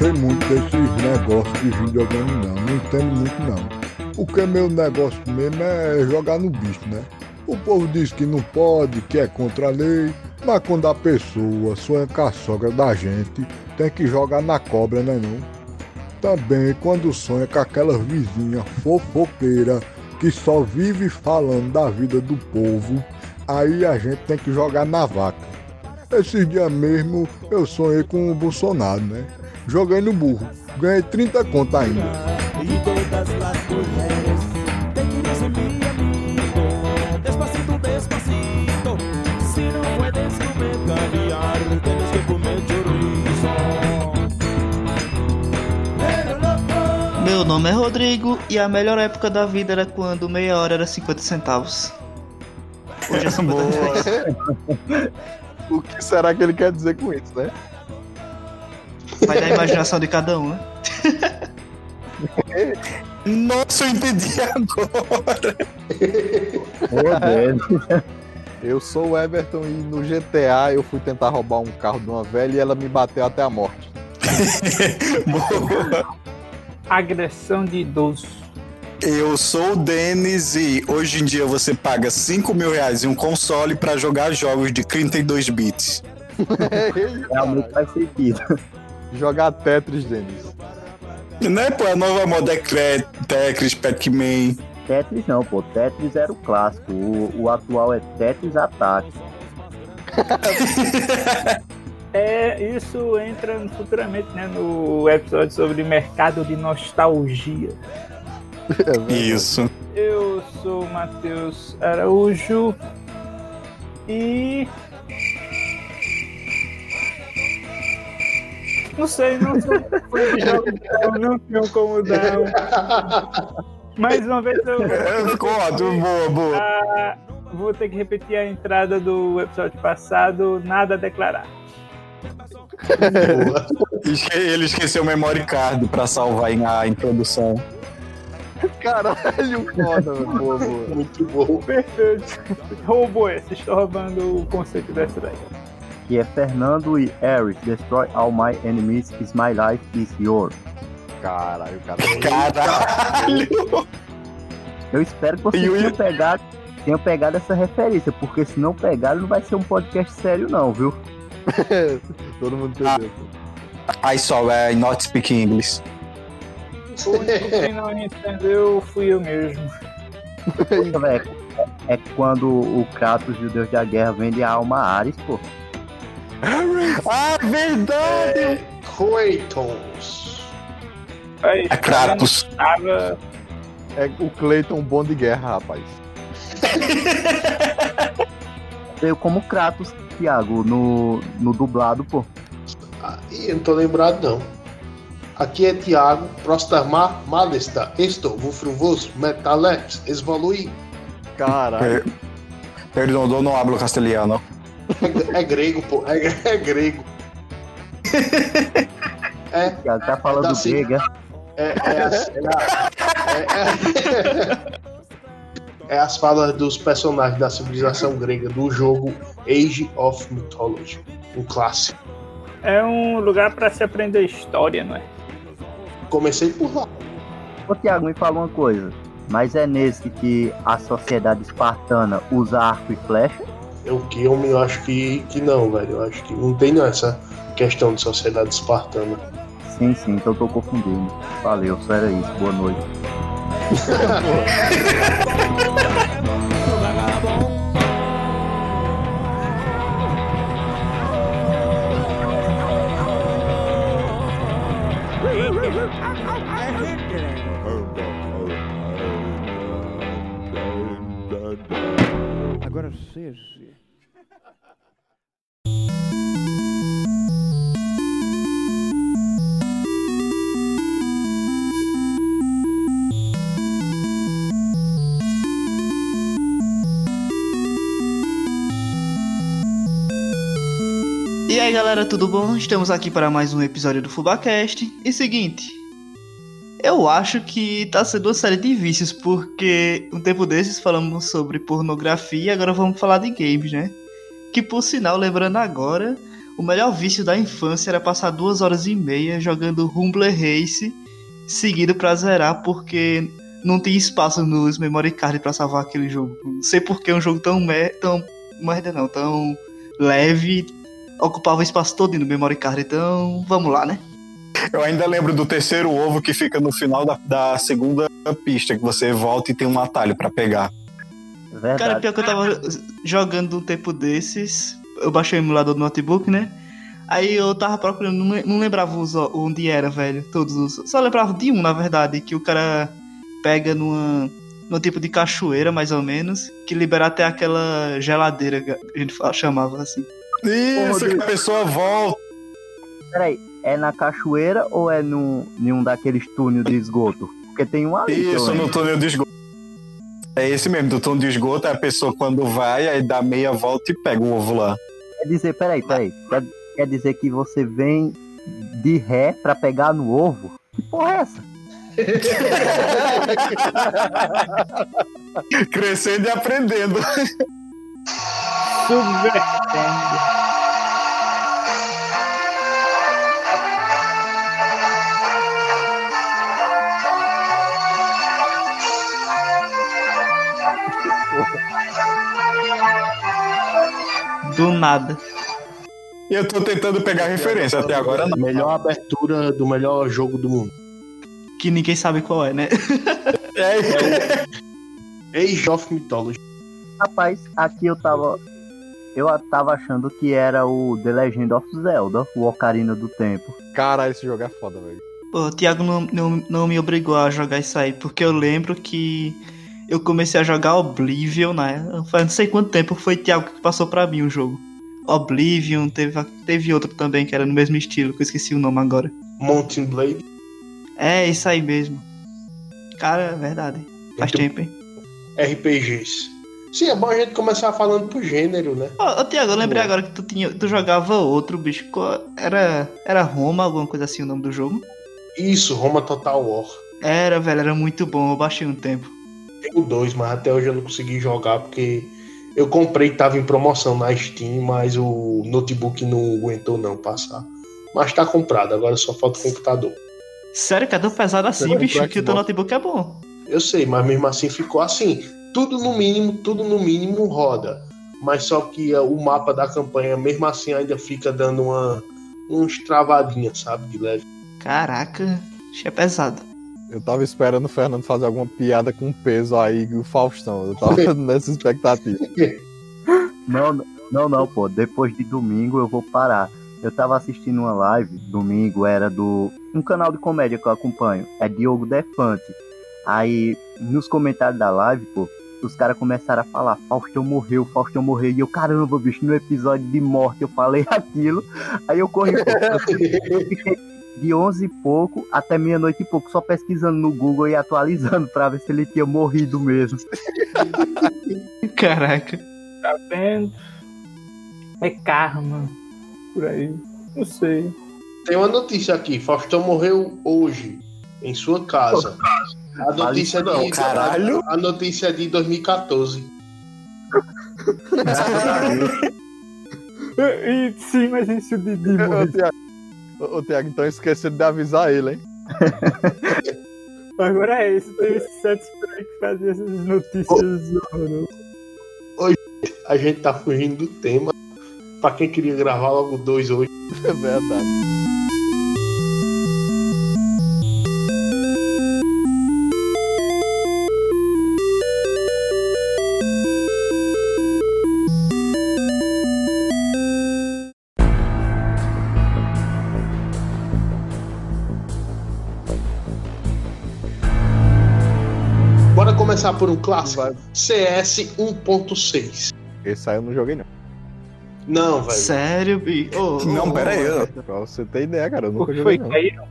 sei muito desses negócios de videogame não, não entendo muito não. Porque meu negócio mesmo é jogar no bicho, né? O povo diz que não pode, que é contra a lei, mas quando a pessoa sonha com a sogra da gente, tem que jogar na cobra, né não? Também quando sonha com aquela vizinha fofoqueira que só vive falando da vida do povo, aí a gente tem que jogar na vaca. Esses dias mesmo eu sonhei com o Bolsonaro, né? Joguei no burro, ganhei 30 conto ainda. Meu nome é Rodrigo e a melhor época da vida era quando meia hora era 50 centavos. Hoje é 50 reais. O que será que ele quer dizer com isso, né? Vai da imaginação de cada um, né? Nossa, eu entendi agora. Meu Deus. Eu sou o Everton e no GTA eu fui tentar roubar um carro de uma velha e ela me bateu até a morte. Agressão de idoso. Eu sou o Denis e hoje em dia você paga 5 mil reais em um console pra jogar jogos de 32 bits. Realmente faz sentido. Jogar Tetris, Denis. Né, pô? A nova moda é Tetris, Pac-Man. Tetris não, pô. Tetris era o clássico. O, o atual é Tetris Attack. É, isso entra futuramente né, no episódio sobre mercado de nostalgia. É. Isso. Eu sou o Matheus Araújo e. Não sei, não sou fã não tenho como dar. um- Mais uma vez eu. É, ótimo, boa, boa. Ah, vou ter que repetir a entrada do episódio passado, nada a declarar. Ele esqueceu o memory card pra salvar a introdução. Caralho, foda, mano. Boa, boa. Muito bom. Perfeito. Roubou esse, estou roubando o conceito dessa daí. Que é Fernando e Eric. Destroy all my enemies. Is my life is yours. Caralho, cara. Caralho! Eu espero que vocês tenham pegado, tenham pegado essa referência, porque se não pegaram, não vai ser um podcast sério, não, viu? Todo mundo entendeu. I saw I not speak English. O único que não entendeu fui eu mesmo. Poxa, velho, É quando o Kratos e o Deus da Guerra vende a alma a Ares, pô. Ah, verdade! É. Aí, É Kratos. Tava... É o Clayton bom de guerra, rapaz. Veio como Kratos, Thiago, no, no dublado, pô. Ah, ih, eu não tô lembrado não. Aqui é Thiago, Prostamar, Malesta, Estou, Vufruvoso, Metalex, Evolui. Caralho. Per- Perdão, eu não hablo castelhano. É, é grego, pô. É, é grego. É, tá falando Tá sim. grega. é, é, as, é, é- é- é as falas dos personagens da civilização grega do jogo Age of Mythology, um clássico. É um lugar pra se aprender história, não é? Comecei por lá. Ô, Thiago, me fala uma coisa. Mas é nesse que a sociedade espartana usa arco e flecha? Eu que eu me acho que, que não, velho. Eu acho que não tem essa questão de sociedade espartana. Sim, sim, então eu tô confundindo. Valeu, só era isso. Boa noite. Agora seja. E aí galera, tudo bom? Estamos aqui para mais um episódio do FubaCast. E seguinte, eu acho que tá sendo uma série de vícios, porque um tempo desses falamos sobre pornografia agora vamos falar de games, né? Que por sinal, lembrando agora, o melhor vício da infância era passar duas horas e meia jogando Rumbler Race seguido pra zerar, porque não tinha espaço nos memory card pra salvar aquele jogo. Não sei por que um jogo tão, mer tão merda não, tão leve ocupava o espaço todo no memory card. Então, vamos lá, né? Eu ainda lembro do terceiro ovo que fica no final da, da segunda pista, que você volta e tem um atalho pra pegar. Verdade. Cara, pior que eu tava jogando um tempo desses, eu baixei o emulador do notebook, né? Aí eu tava procurando, não, le- não lembrava os, onde era, velho, todos os. Só lembrava de um, na verdade, que o cara pega numa. num tipo de cachoeira, mais ou menos, que libera até aquela geladeira que a gente chamava assim. Isso, que a pessoa volta. Peraí, é na cachoeira ou é num, em um daqueles túneis de esgoto? Porque tem um ali. Isso, no túnel de esgoto. É esse mesmo, do túnel de esgoto, a pessoa quando vai, aí dá meia volta e pega o ovo lá. Quer dizer, peraí, peraí. Quer, quer dizer que você vem de ré pra pegar no ovo? Que porra é essa? Crescendo e aprendendo. Subvertendo. Do nada. E eu tô tentando pegar referência até agora. Não. Melhor abertura do melhor jogo do mundo. Que ninguém sabe qual é, né? É, Age of Mythology. Rapaz, aqui eu tava. Eu tava achando que era o The Legend of Zelda, o Ocarina do Tempo. Caralho, esse jogo é foda, velho. Pô, o Thiago não, não, não me obrigou a jogar isso aí, porque eu lembro que eu comecei a jogar Oblivion, né? Faz não sei quanto tempo foi Thiago que passou pra mim o jogo. Oblivion, teve, teve outro também que era no mesmo estilo, que eu esqueci o nome agora. Mountain Blade. É, isso aí mesmo. Cara, é verdade. Faz Muito tempo, hein? RPGs. Sim, é bom a gente começar falando pro gênero, né? Ô, ô Thiago, eu lembrei Boa. agora que tu, tinha, tu jogava outro, bicho. Era, era Roma, alguma coisa assim o nome do jogo? Isso, Roma Total War. Era, velho, era muito bom, eu baixei um tempo. Tem o 2, mas até hoje eu não consegui jogar porque eu comprei, tava em promoção na Steam, mas o notebook não aguentou não passar. Mas tá comprado, agora só falta o computador. Sério, que é tão pesado assim, bicho, que o teu notebook é bom. Eu sei, mas mesmo assim ficou assim. Tudo no mínimo, tudo no mínimo roda. Mas só que eh, o mapa da campanha, mesmo assim, ainda fica dando uma uns travadinhas, sabe? De leve. Caraca, isso é pesado. Eu tava esperando o Fernando fazer alguma piada com peso aí, o Faustão. Eu tava nessa expectativa. Não, não, não, pô. Depois de domingo eu vou parar. Eu tava assistindo uma live, domingo era do. Um canal de comédia que eu acompanho. É Diogo Defante. Aí, nos comentários da live, pô, os caras começaram a falar, Faustão morreu, Faustão morreu. E eu, caramba, bicho, no episódio de morte eu falei aquilo. Aí eu corri, pô. Eu fiquei- eu fiquei de 11 e pouco até meia-noite e pouco, só pesquisando no Google e atualizando pra ver se ele tinha morrido mesmo. Caraca. Tá vendo? É karma. Por aí. Não sei. Tem uma notícia aqui: Faustão morreu hoje, em sua casa. A notícia é de. Caralho. A notícia é de 2014. E, sim, mas isso de, de Ô, Thiago, então esqueceram de avisar ele, hein? Agora é isso. Tem esse Santos que fazia essas notícias horrorosas. A gente tá fugindo do tema. Pra quem queria gravar logo dois hoje. É verdade. Por um clássico: Vai. CS 1.6. Esse aí eu não joguei, não. Não, velho. Sério, bicho? Ô, Não, ô, pera aí. eu- Pra você ter ideia, cara, eu O nunca joguei, foi? não. Caíram?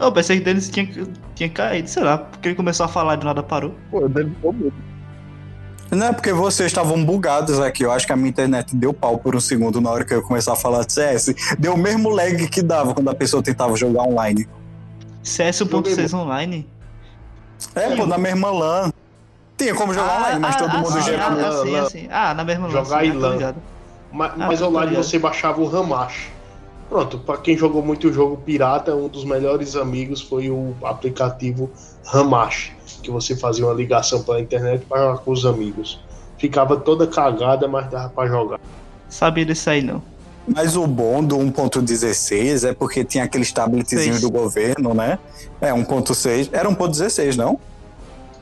Eu pensei que o Denis tinha, tinha caído, sei lá, porque ele começou a falar e do nada parou. Pô, dele ficou muito. Não é porque vocês estavam bugados aqui. Eu acho que a minha internet deu pau por um segundo na hora que eu ia começar a falar de CS. Deu o mesmo lag que dava quando a pessoa tentava jogar online. CS 1.6 online? É, pô, na mesma LAN. Tinha como jogar online, mas todo mundo sim, já. ah, LAN, assim, assim. Ah, na mesma LAN, Jogar sim, em ah, tô LAN. Ah, Mas tô online ligado. você baixava o Ramache. Pronto, pra quem jogou muito o jogo pirata, um dos melhores amigos foi o aplicativo Ramache, que você fazia uma ligação pela internet para jogar com os amigos. Ficava toda cagada, mas dava pra jogar. Sabia disso aí não. Mas o bom do 1.16 é porque tinha aqueles tabletzinhos do governo, né? É, 1.6. Era 1.16, não?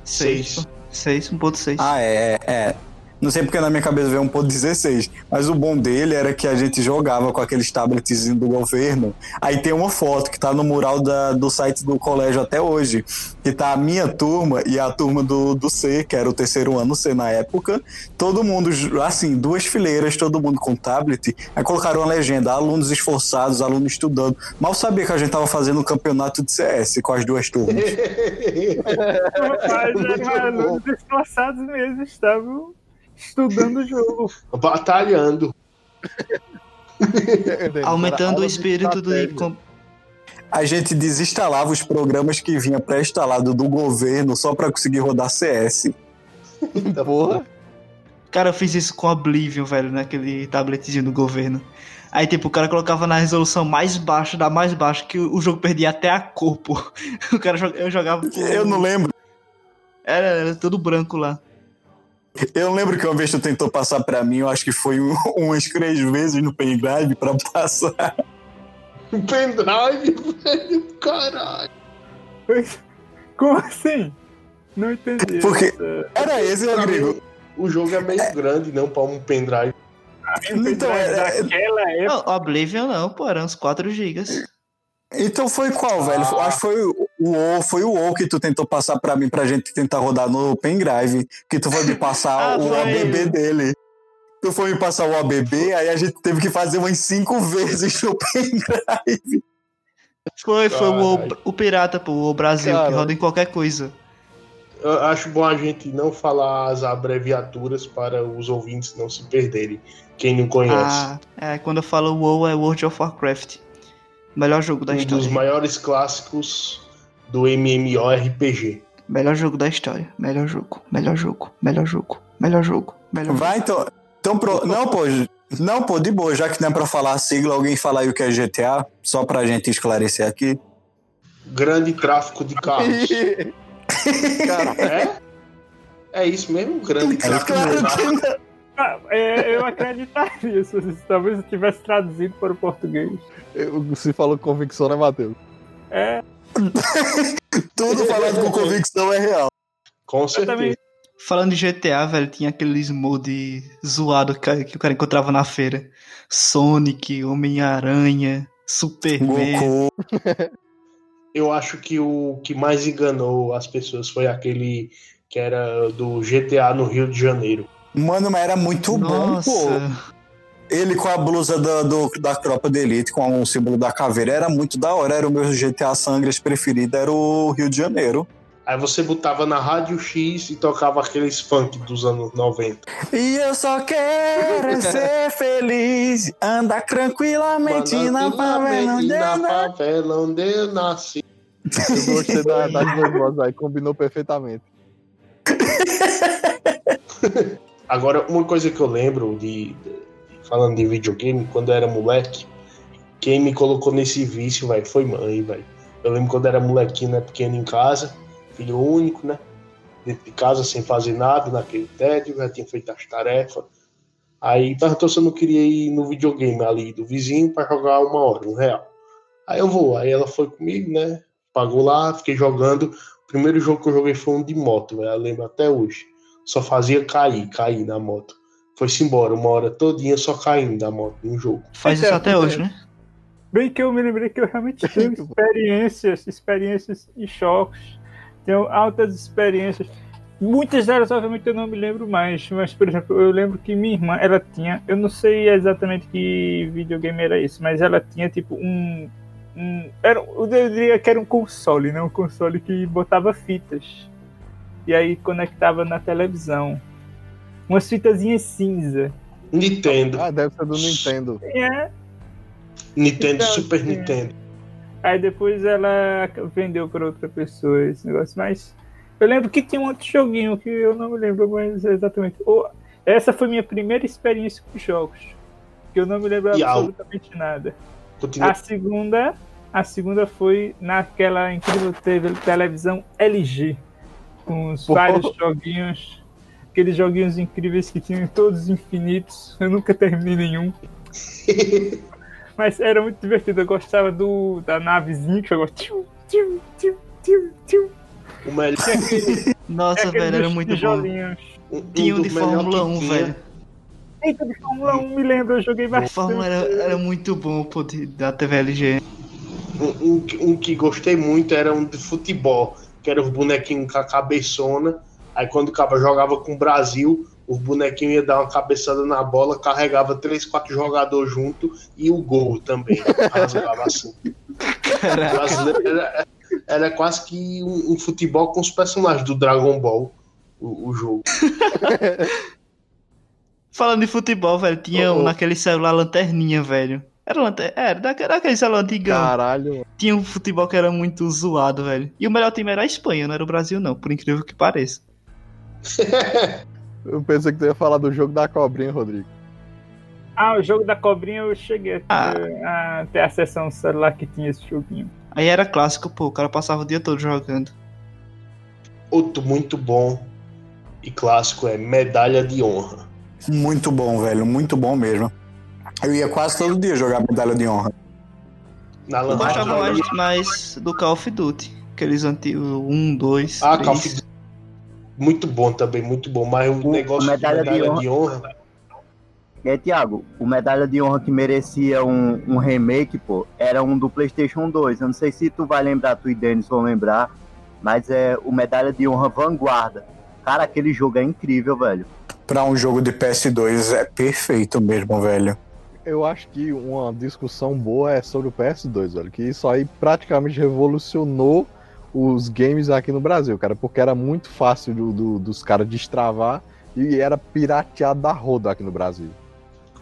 6. 6.6. Ah, é, é. Não sei porque na minha cabeça veio 1.16. Mas o bom dele era que a gente jogava com aqueles tabletzinhos do governo. Aí tem uma foto que tá no mural da- do site do colégio até hoje. Que tá a minha turma e a turma do, do C, que era o terceiro ano C na época. Todo mundo, assim, duas fileiras, todo mundo com tablet. Aí colocaram uma legenda, alunos esforçados, alunos estudando. Mal sabia que a gente tava fazendo um campeonato de CS com as duas turmas. Rapaz, bom. alunos esforçados mesmo, estavam estudando o jogo. Batalhando. Aumentando o espírito com- A gente desinstalava os programas que vinha pré-instalado do governo só para conseguir rodar CS. Porra. Cara, eu fiz isso com Oblivion, velho, naquele tabletzinho do governo. Aí, tipo, o cara colocava na resolução mais baixa, da mais baixa, que o jogo perdia até a cor, pô. O cara eu jogava. Eu não lembro. Era, era tudo branco lá. Eu lembro que uma vez tu tentou passar para mim, eu acho que foi um- umas três vezes no pendrive para passar. Pendrive, velho, caralho. Como assim? Não entendi. Porque- essa- Era esse, Rodrigo. O jogo é meio grande, não pra um pendrive. Então, é- é- Daquela época. Não, Oblivion não, pô, eram uns 4 gigas. então foi qual, velho? Ah. Acho que foi o o foi o O que tu tentou passar para mim pra gente tentar rodar no pendrive, que tu foi me passar Ah, o. ABB dele. Tu foi me passar o ABB, aí a gente teve que fazer umas cinco vezes no pendrive. Foi, foi o, o Pirata, pô, o Brasil, que Caralho. roda em qualquer coisa. Eu acho bom a gente não falar as abreviaturas para os ouvintes não se perderem. Quem não conhece. Ah, é, quando eu falo WoW é World of Warcraft. Melhor jogo da um história. dos maiores clássicos do MMORPG. Melhor jogo da história. Melhor jogo. Melhor jogo. Melhor jogo. Melhor jogo. Melhor Vai então. Então, pro... Não, pô. Não, pô, de boa. Já que não é pra falar a sigla, alguém fala aí o que é GTA, só pra gente esclarecer aqui. Grande tráfico de carros. Cara, é? É isso mesmo? Grande tráfico Claro de carros. Ah, é, eu acreditaria se talvez eu tivesse traduzido para o português. se falou com convicção, né, Matheus? É, Tudo falado com convicção é real. Com certeza. também. Falando de GTA, velho, tinha aqueles mod zoado que, que o cara encontrava na feira. Sonic, Homem-Aranha, Superman. Eu acho que o que mais enganou as pessoas foi aquele que era do GTA no Rio de Janeiro. Mano, mas era muito Nossa. bom, pô. Ele com a blusa da, do- da tropa de elite, com o símbolo da caveira, era muito da hora. Era o meu GTA Sangres preferido, era o Rio de Janeiro. Aí você botava na Rádio X e tocava aqueles funk dos anos 90. E eu só quero ser feliz, andar tranquilamente na favela onde na eu nasci. favela onde eu nasci. Eu gostei da, das duas vozes aí, combinou perfeitamente. Agora, uma coisa que eu lembro de, de- falando de videogame, quando eu era moleque, quem me colocou nesse vício, velho, foi mãe, velho. Eu lembro quando eu era molequinho, né, pequeno em casa, filho único, né, dentro de casa sem fazer nada, naquele tédio, já tinha feito as tarefas. Aí perguntou se eu não queria ir no videogame ali do vizinho para jogar uma hora, um real. Aí eu vou, aí ela foi comigo, né, pagou lá, fiquei jogando. O primeiro jogo que eu joguei foi um de moto, eu lembro até hoje só fazia cair, cair na moto. Foi-se embora, uma hora todinha só caindo da moto no jogo. Faz isso até hoje, né? Bem que eu me lembrei que eu realmente tenho experiências, experiências e choques. Tenho altas experiências. Muitas delas, obviamente, eu não me lembro mais. Mas, por exemplo, eu lembro que minha irmã, ela tinha. Eu não sei exatamente que videogame era isso, mas ela tinha tipo um. um era, eu diria que era um console, né? Um console que botava fitas. E aí conectava na televisão. Umas fitazinhas cinza. Nintendo. Ah, deve ser do Nintendo. É, Nintendo, então, Super sim. Nintendo. Aí depois ela vendeu para outra pessoa esse negócio. Mas eu lembro que tinha um outro joguinho que eu não me lembro mais exatamente. Oh, essa foi minha primeira experiência com jogos. que eu não me lembro E absolutamente nada. Continua. A segunda, a segunda foi naquela incrível televisão LG, com os Pô. vários joguinhos, aqueles joguinhos incríveis que tinham todos infinitos. Eu nunca terminei nenhum, mas era muito divertido. Eu gostava do da navezinha que jogava tiu, tiu, tiu, tiu, tiu. O melhor, Nossa, velho, era muito bom. tijolinhos. um, Tinha um de Fórmula que 1, tinha. velho. Eita, de Fórmula 1, me lembro, eu joguei bastante. Fórmula era, era muito bom, pô, da TVLG. Um, um que- um que gostei muito era um de futebol, que era os bonequinhos com a cabeçona. Aí quando o cara jogava com o Brasil, os bonequinhos iam dar uma cabeçada na bola, carregava três, quatro jogadores junto e o gol também. Assim. Era, era quase que um, um futebol com os personagens do Dragon Ball, o, o jogo. Falando de futebol, velho, tinha um naquele celular lanterninha, velho. Era, lanter... era daquele, daquele celular antigão. Caralho. Tinha um futebol que era muito zoado, velho. E o melhor time era a Espanha, não era o Brasil, não, por incrível que pareça. Eu pensei que tu ia falar do jogo da cobrinha, Rodrigo. Ah, o jogo da cobrinha eu cheguei a, Ah. a a um celular que tinha esse joguinho. Aí era clássico, pô, o cara passava o dia todo jogando. Outro muito bom e clássico é Medalha de Honra. Muito bom, velho. Muito bom mesmo. Eu ia quase todo dia jogar medalha de honra. Na Eu gostava mais, mais do Call of Duty. Aqueles antigos, um, dois, Ah, três. Call of Duty. Muito bom também, muito bom. Mas o O- negócio de medalha de medalha honra- de honra E aí, Thiago, o Medalha de Honra que merecia um, um remake, pô, era um do PlayStation 2. Eu não sei se tu vai lembrar, tu e Denis vão lembrar, mas é o Medalha de Honra Vanguarda. Cara, aquele jogo é incrível, velho. Pra um jogo de PS2 é perfeito mesmo, velho. Eu acho que uma discussão boa é sobre o PS2, velho. Que isso aí praticamente revolucionou os games aqui no Brasil, cara. Porque era muito fácil do- do- dos caras destravar e era pirateado da roda aqui no Brasil.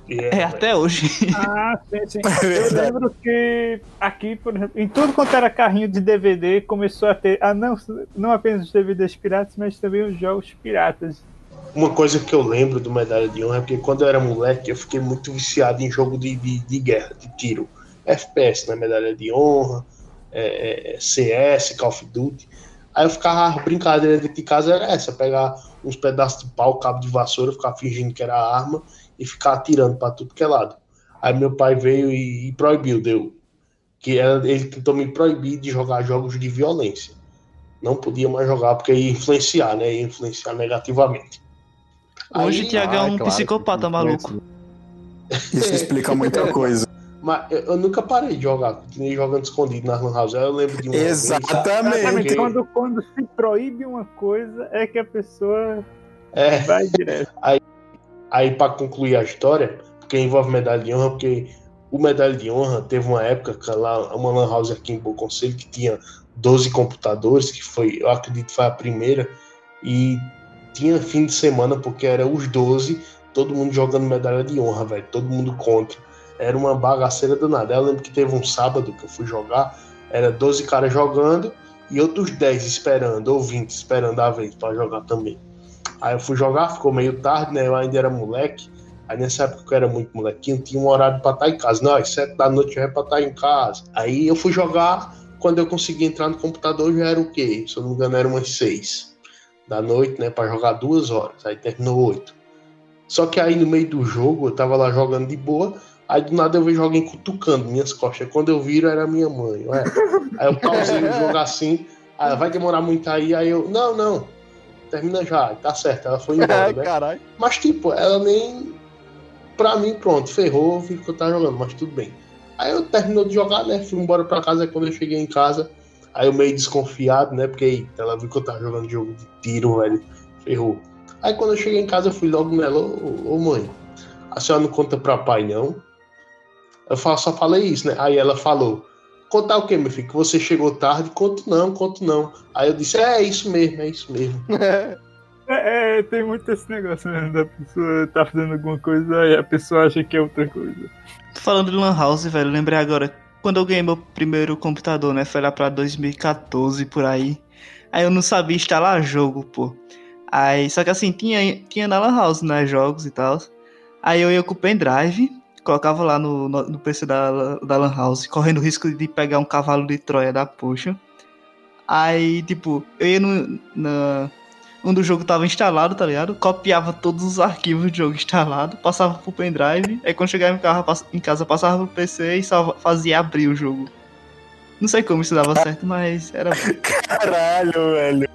e É, até hoje. Ah, sim, sim. É Eu lembro que aqui, por exemplo, em tudo quanto era carrinho de DVD, começou a ter, ah, não, não apenas os DVDs piratas, mas também os jogos piratas. Uma coisa que eu lembro do Medalha de Honra é porque quando eu era moleque eu fiquei muito viciado em jogo de, de, de guerra, de tiro. FPS, né? Medalha de Honra, é, é, CS, Call of Duty. Aí eu ficava, a brincadeira dentro de casa era essa, pegar uns pedaços de pau, cabo de vassoura, ficar fingindo que era arma e ficar atirando pra tudo que é lado. Aí meu pai veio e, e proibiu, deu. Que era- ele tentou me proibir de jogar jogos de violência. Não podia mais jogar porque ia influenciar, né? Ia influenciar negativamente. Hoje Aí- Thiago é Ah, um claro, psicopata maluco. Isso explica muita coisa. Mas eu, eu nunca parei de jogar, continuei jogando escondido na Lan House. Aí eu lembro de uma vez- Exatamente. Exatamente, Ok. quando, quando se proíbe uma coisa, é que a pessoa É, vai direto. aí para concluir a história, porque envolve medalha de honra, porque o medalha de honra teve uma época que lá, uma Lan House aqui em Bom Conselho que tinha 12 computadores, que foi, eu acredito que foi a primeira, e tinha fim de semana, porque era os 12, todo mundo jogando medalha de honra, velho, todo mundo contra. Era uma bagaceira danada. Aí Eu lembro que teve um sábado que eu fui jogar, era 12 caras jogando e outros 10 esperando, ou 20 esperando a vez para jogar também. Aí eu fui jogar, ficou meio tarde, né? Eu ainda era moleque. Aí nessa época que eu era muito molequinho, tinha um horário pra estar em casa. Não, às 7 da noite já é pra estar em casa. Aí eu fui jogar, quando eu consegui entrar no computador já era o quê? Se eu não me engano, era umas 6 da noite, né? Pra jogar duas horas. Aí terminou 8. Só que aí no meio do jogo, eu tava lá jogando de boa. Aí do nada eu vejo alguém cutucando minhas costas. Quando eu viro, era minha mãe. Ué. Aí eu pausei o jogo assim. Aí, vai demorar muito aí. Aí eu, não, não. Termina já. Tá certo. Ela foi embora, É, né? Mas, tipo, ela nem. Pra mim, pronto, ferrou, vi que eu tava jogando, mas tudo bem. Aí eu terminou de jogar, né? Fui embora pra casa. Aí quando eu cheguei em casa, aí eu meio desconfiado, né? Porque eita, ela viu que eu tava jogando jogo de tiro, velho. Ferrou. Aí quando eu cheguei em casa, eu fui logo nela: Ô, ô mãe, a senhora não conta pra pai, não? Eu só falei isso, né? Aí ela falou: Contar o quê, meu filho? Que você chegou tarde? Conto não, conto não. Aí eu disse: É, é isso mesmo, é isso mesmo. É, é, tem muito esse negócio mesmo da pessoa tá fazendo alguma coisa e a pessoa acha que é outra coisa. Falando de Lan House, velho, lembrei agora. Quando eu ganhei meu primeiro computador, né? Foi lá pra 2014 por aí. Aí eu não sabia instalar jogo, pô. Aí, só que assim, tinha, tinha na Lan House, né? Jogos e tal. Aí eu ia com o pendrive. Colocava lá no, no, no PC da, da Lan House, correndo o risco de pegar um cavalo de Troia da puxa. Aí, tipo, eu ia no, na, onde o jogo tava instalado, tá ligado? Copiava todos os arquivos do jogo instalado, passava pro pendrive, aí quando chegava em, pass- em casa passava pro PC e só fazia abrir o jogo. Não sei como isso dava certo, mas era. Caralho, velho.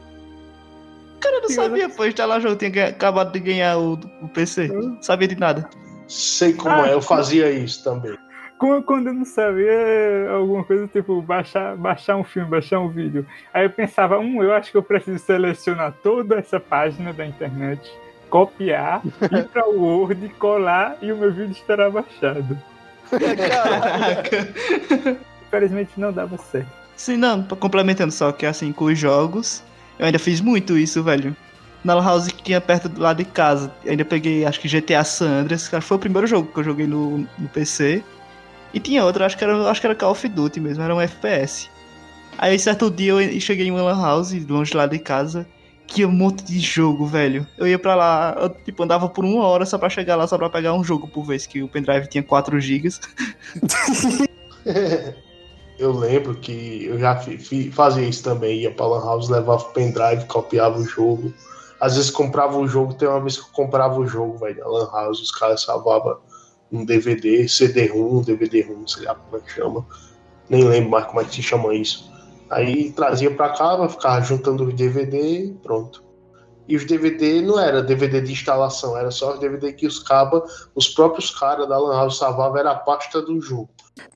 Cara, eu não sabia, pô, instalar o jogo, tinha ganha- acabado de ganhar o, o PC. Não sabia de nada. Sei como Ah. é, eu fazia isso também. Como quando eu não sabia alguma coisa, tipo, baixar, baixar um filme, baixar um vídeo. Aí eu pensava, hum, eu acho que eu preciso selecionar toda essa página da internet, copiar, ir pra Word, colar e o meu vídeo estará baixado. Caraca. Infelizmente não dava certo. Sim, não, complementando só que assim, com os jogos, eu ainda fiz muito isso, velho. Na Lan House que tinha perto do lado de casa, ainda peguei, acho que GTA San Andreas, que foi o primeiro jogo que eu joguei no, no PC. E tinha outro, acho que, era, acho que era Call of Duty mesmo, era um FPS. Aí certo dia eu cheguei em uma Lan House, longe lá de casa, que um monte de jogo, velho. Eu ia pra lá, eu, tipo, andava por uma hora só pra chegar lá, só pra pegar um jogo por vez, que o pendrive tinha 4 GB. Eu lembro que eu já fazia isso também, ia pra Lan House, levava o pendrive, copiava o jogo. Às vezes comprava o jogo, tem uma vez que eu comprava o jogo, velho, na Lan House, os caras salvavam um DVD, CD-ROM, DVD-ROM, sei lá como é que chama. Nem lembro mais como é que se chama isso. Aí trazia pra cá, ficava juntando os DVD e pronto. E os DVD não era DVD de instalação, era só os DVD que os cabas, os próprios caras da Lan House salvavam, era a pasta do jogo.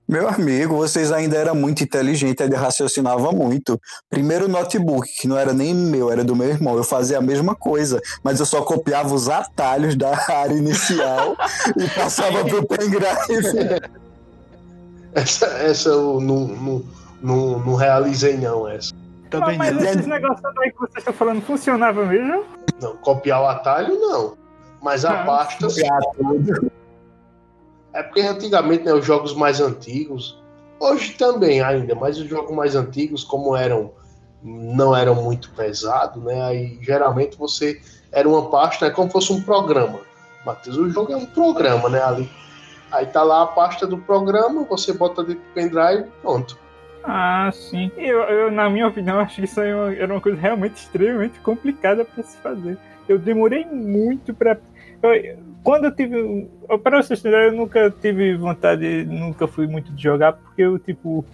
Meu amigo, vocês ainda eram muito inteligentes, ainda raciocinavam muito. Primeiro notebook, que não era nem meu, era do meu irmão. Eu fazia a mesma coisa, mas eu só copiava os atalhos da área inicial e passava pro pendrive. Essa, essa eu não, não, não, não realizei, não. Essa. Também mas não. esses negócios aí que vocês estão falando funcionava mesmo? Não, copiar o atalho, não. Mas a Ah, pasta. sim. É porque antigamente, né, os jogos mais antigos, hoje também ainda, mas os jogos mais antigos, como eram não eram muito pesados, né? Aí geralmente você era uma pasta, é como se fosse um programa. Matheus, o jogo é um programa, né? Ali. Aí tá lá a pasta do programa, você bota dentro do pendrive e pronto. Ah, sim. Eu, eu, na minha opinião, acho que isso aí é uma- era uma coisa realmente extremamente complicada para se fazer. Eu demorei muito para. Quando eu tive. Para vocês entenderem, eu nunca tive vontade, nunca fui muito de jogar, porque eu, tipo.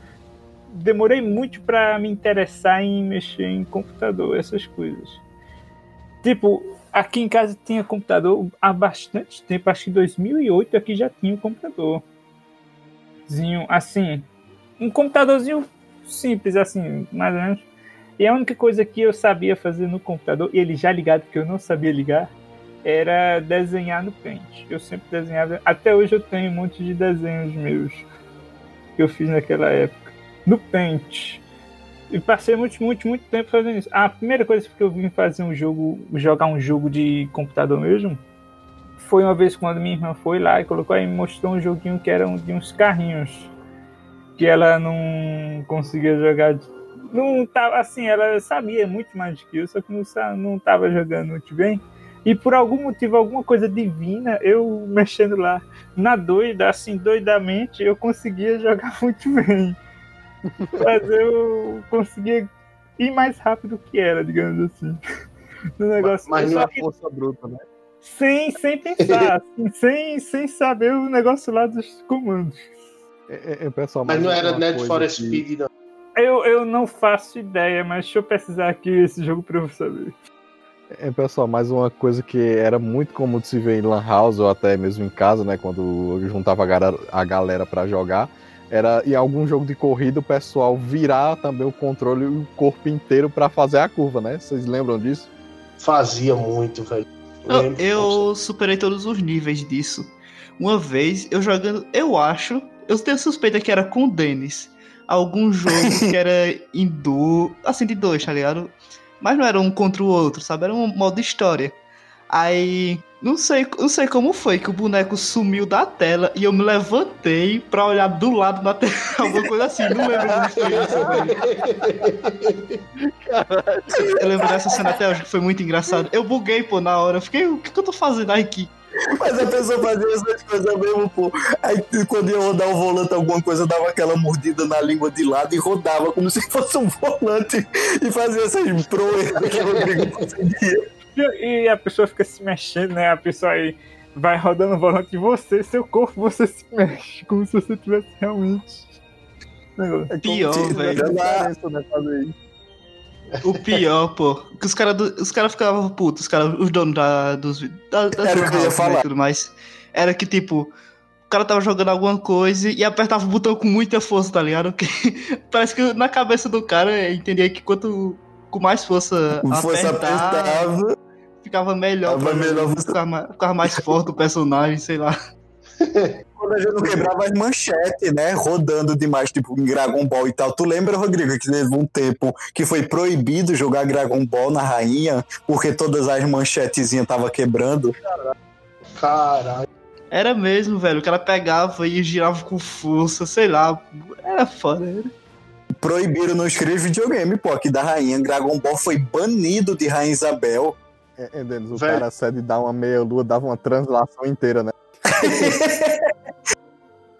Demorei muito para me interessar em mexer em computador, essas coisas. Tipo, aqui em casa tinha computador há bastante tempo, acho que em 2008 aqui já tinha um computador. Zinho, assim, um computadorzinho simples, assim, mais ou menos. E a única coisa que eu sabia fazer no computador, e ele já ligado, que eu não sabia ligar, era desenhar no Paint. Eu sempre desenhava. Até hoje eu tenho um monte de desenhos meus que eu fiz naquela época. No Paint. E passei muito, muito, muito tempo fazendo isso. A primeira coisa que eu vim fazer um jogo, jogar um jogo de computador mesmo, foi uma vez quando minha irmã foi lá e colocou e mostrou um joguinho que era de uns carrinhos que ela não conseguia jogar. Não tava assim, ela sabia muito mais do que eu, só que não, não tava jogando muito bem. E por algum motivo, alguma coisa divina, eu mexendo lá na doida, assim, doidamente, eu conseguia jogar muito bem. Mas eu conseguia ir mais rápido que ela, digamos assim. No negócio. Mas Só não que Força bruta, né? sem, sem pensar, assim, sem, sem saber o negócio lá dos comandos. É, é, é, pessoal, Mas não uma era coisa for que- Speed, não. Eu, eu não faço ideia, mas deixa eu pesquisar aqui esse jogo pra eu saber. É, pessoal, mais uma coisa que era muito comum de se ver em Lan House ou até mesmo em casa, né? Quando eu juntava a galera, a galera para jogar, era em algum jogo de corrida o pessoal virar também o controle e o corpo inteiro para fazer a curva, né? Vocês lembram disso? Fazia muito, velho. Eu, eu superei todos os níveis disso. Uma vez, eu jogando, eu acho, eu tenho suspeita que era com o Denis. Algum jogo que era em duo, assim, de dois, tá ligado? Mas não era um contra o outro, sabe? Era um modo história. Aí, não sei, não sei como foi que o boneco sumiu da tela e eu me levantei pra olhar do lado da tela, alguma coisa assim. Não lembro como foi isso. Eu lembro dessa cena até hoje que foi muito engraçado. Eu buguei, pô, na hora. Eu fiquei, o que, que eu tô fazendo aqui? Mas a pessoa fazia essas coisas mesmo, pô. Aí quando ia rodar o volante, alguma coisa, dava aquela mordida na língua de lado e rodava como se fosse um volante e fazia essas proezas que o Rodrigo conseguia. E a pessoa fica se mexendo, né? A pessoa aí vai rodando o volante e você, seu corpo, você se mexe, como se você tivesse realmente. É Pior, velho. O pior, pô, que os caras os cara ficavam putos, os, cara, os donos da, dos, da, das Era o que eu ia né, falar. e tudo mais. Era que, tipo, o cara tava jogando alguma coisa e apertava o botão com muita força, tá ligado? Que parece que na cabeça do cara entendia que quanto com mais força Força apertava. ficava melhor, Tava pra melhor ficar, mais, ficar mais forte o personagem, sei lá. Quando a gente não quebrava as manchetes, né? Rodando demais, tipo em Dragon Ball e tal. Tu lembra, Rodrigo, que teve um tempo que foi proibido jogar Dragon Ball na rainha porque todas as manchetezinhas estavam quebrando? Caralho. Era mesmo, velho, o cara pegava e girava com força, sei lá. Era foda, era. Proibiram nos três videogame, pô, aqui da rainha. Dragon Ball foi banido de Rainha Isabel. É, é, Denis, o Velho. cara cede dar uma meia-lua, dava uma translação inteira, né?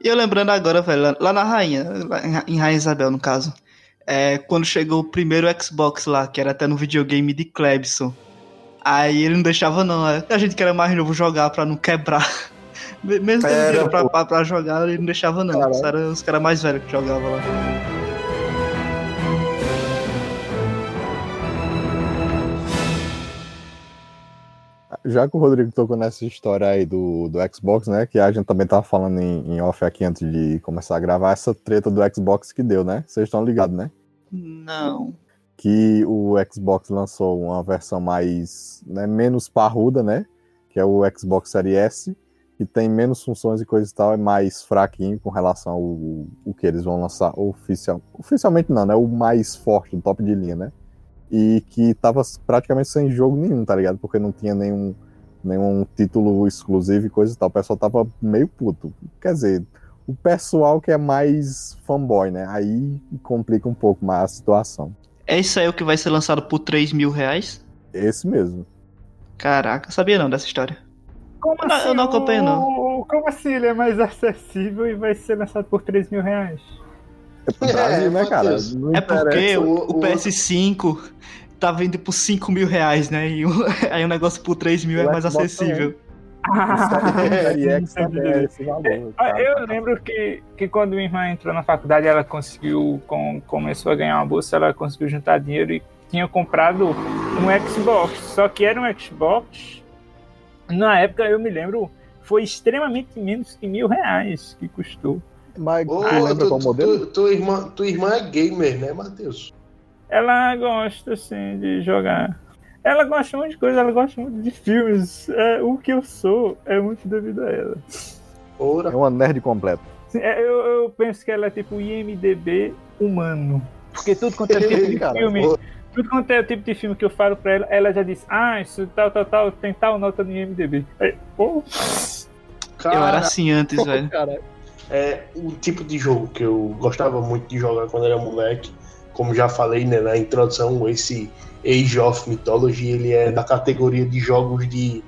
E eu lembrando agora, velho, lá- na Rainha, em Rainha Isabel, no caso, é, quando chegou o primeiro Xbox lá, que era até no videogame de Clebson. Aí ele não deixava, não. é, A gente que era mais novo jogar pra não quebrar. Me- Mesmo tendo Era, dinheiro pra, pra, pra jogar, ele não deixava, não. Caralho. Os caras mais velhos que jogavam lá. Já que o Rodrigo tocou nessa história aí do, do Xbox, né? Que a gente também tava falando em, em off aqui antes de começar a gravar, essa treta do Xbox que deu, né? Vocês estão ligados, né? Não. Que o Xbox lançou uma versão mais, né, menos parruda, né? Que é o Xbox Series S, que tem menos funções e coisa e tal, é mais fraquinho com relação ao o que eles vão lançar oficial, oficialmente não, né? O mais forte, o top de linha, né? E que tava praticamente sem jogo nenhum, tá ligado? Porque não tinha nenhum, nenhum título exclusivo e coisa e tal. O pessoal tava meio puto. Quer dizer, o pessoal que é mais fanboy, né? Aí complica um pouco mais a situação. É isso aí o que vai ser lançado por 3 mil reais? Esse mesmo. Caraca, sabia não dessa história. Como Eu não- eu não acompanho, não. o- Como assim ele é mais acessível e vai ser lançado por 3 mil reais? É pro Brasil, né, cara? Não É porque o, o- o PS5 tá vendo por 5 mil reais, né? E o, aí o negócio por 3 mil é mais Xbox acessível. É cara. Eu lembro que, que quando minha irmã entrou na faculdade, ela conseguiu, com, começou a ganhar uma bolsa, ela conseguiu juntar dinheiro e tinha comprado um Xbox. Só que era um Xbox, na época eu me lembro, foi extremamente menos que mil reais que custou. Mas Ô, tu lembra tu- qual tu- modelo? tu- tua, irmã, tua irmã é gamer, né, Matheus? Ela gosta, assim, de jogar. Ela gosta muito de coisa, ela gosta muito de filmes. É, o que eu sou é muito devido a ela. Ora. É uma nerd completa. Sim, é, Eu, eu penso que ela é tipo o IMDB humano. Porque tudo quanto é tipo de Cara, filme, tudo quanto é o tipo de filme que eu falo pra ela, ela já diz, ah, isso tal, tal, tal, tem tal nota no IMDB. Aí, pô, Eu era cara, assim antes, velho. É o tipo de jogo que eu gostava muito de jogar quando era moleque. Como já falei né, na introdução, esse Age of Mythology ele é da categoria de jogos de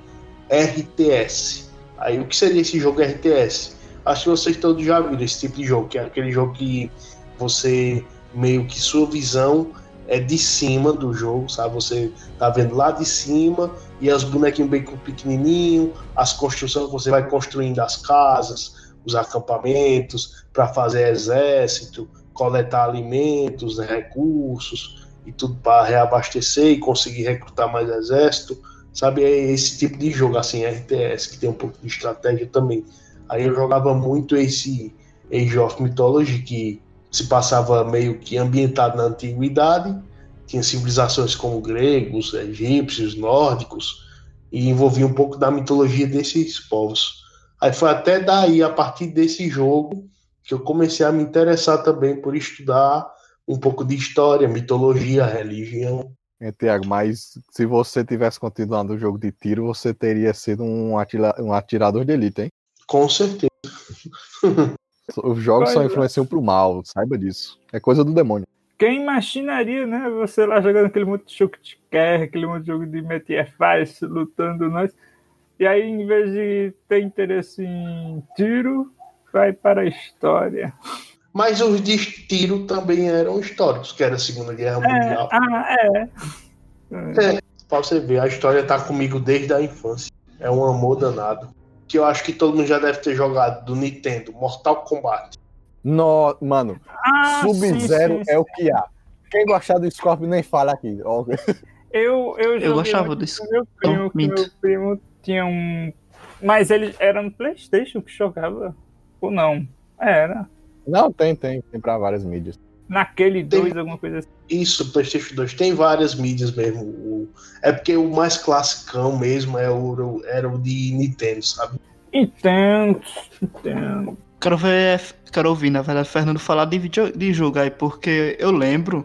RTS. Aí o que seria esse jogo RTS? Acho que vocês todos já viram esse tipo de jogo, que é aquele jogo que você meio que sua visão é de cima do jogo, sabe? Você tá vendo lá de cima e as bonequinhos bem pequenininho, as construções você vai construindo as casas, os acampamentos para fazer exército, coletar alimentos, né, recursos e tudo para reabastecer e conseguir recrutar mais exército, sabe? É esse tipo de jogo assim, RTS que tem um pouco de estratégia também. Aí eu jogava muito esse Age of Mythology que se passava meio que ambientado na antiguidade, tinha civilizações como gregos, egípcios, nórdicos e envolvia um pouco da mitologia desses povos. Aí foi até daí, a partir desse jogo, que eu comecei a me interessar também por estudar um pouco de história, mitologia, religião. É, Tiago, mas se você tivesse continuado o jogo de tiro, você teria sido um, atira- um atirador de elite, hein? Com certeza. Os jogos só é. influenciam pro mal, saiba disso. É coisa do demônio. quem imaginaria, né? Você lá jogando aquele monte de jogo de guerra, aquele monte de jogo de meter faz, lutando nós. E aí, em vez de ter interesse em tiro, vai para a história. Mas os de tiro também eram históricos, que era a Segunda Guerra É, Mundial. ah, é. É, pra você ver, a história tá comigo desde a infância. É um amor danado. Que eu acho que todo mundo já deve ter jogado do Nintendo, Mortal Kombat. No, mano, Ah, Sub-Zero é o que há. Quem gostar do Scorpion nem fala aqui. ó. Eu, eu, joguei gostava desse- com meu primo, meu primo tinha um. Mas ele era no Playstation que jogava. Ou não? Era. Não, tem, tem. Tem pra várias mídias. Naquele Tem- 2, alguma coisa assim. Isso, PlayStation 2 tem várias mídias mesmo. O- é porque o mais classicão mesmo é o, era o de Nintendo, sabe? Entendo, entendo. Quero ver, quero ouvir, na verdade, Fernando falar de, vídeo, de jogo aí, porque eu lembro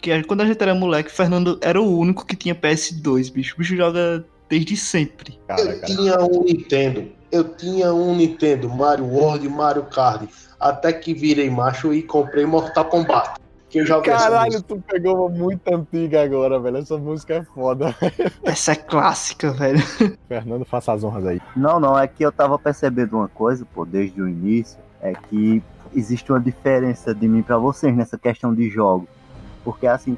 que quando a gente era moleque, Fernando era o único que tinha PS2, bicho. O bicho joga desde sempre. Cara, eu cara. tinha um Nintendo. Eu tinha um Nintendo, Mario World e Mario Kart. Até que virei macho e comprei Mortal Kombat. Que eu já Caralho, tu pegou uma muito antiga agora, velho. Essa música é foda. Essa é clássica, velho. Fernando, faça as honras aí. Não, não, é que eu tava percebendo uma coisa, pô, desde o início, é que existe uma diferença de mim pra vocês nessa questão de jogo. Porque assim,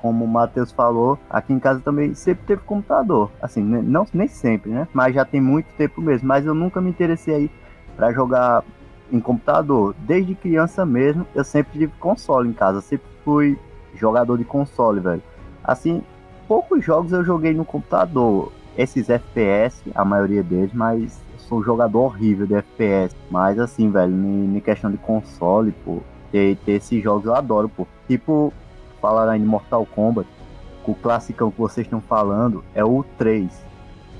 como o Matheus falou, aqui em casa também sempre teve computador. Assim, né, não nem sempre, né? Mas já tem muito tempo mesmo. Mas eu nunca me interessei aí pra jogar em computador. Desde criança mesmo, eu sempre tive console em casa. Sempre fui jogador de console, velho. Assim, poucos jogos eu joguei no computador esses FPS, a maioria deles, mas eu sou um jogador horrível de FPS. Mas assim, velho, em questão de console, pô, ter, ter esses jogos eu adoro, pô. Tipo, falaram aí de Mortal Kombat, o classicão que vocês estão falando é o 3.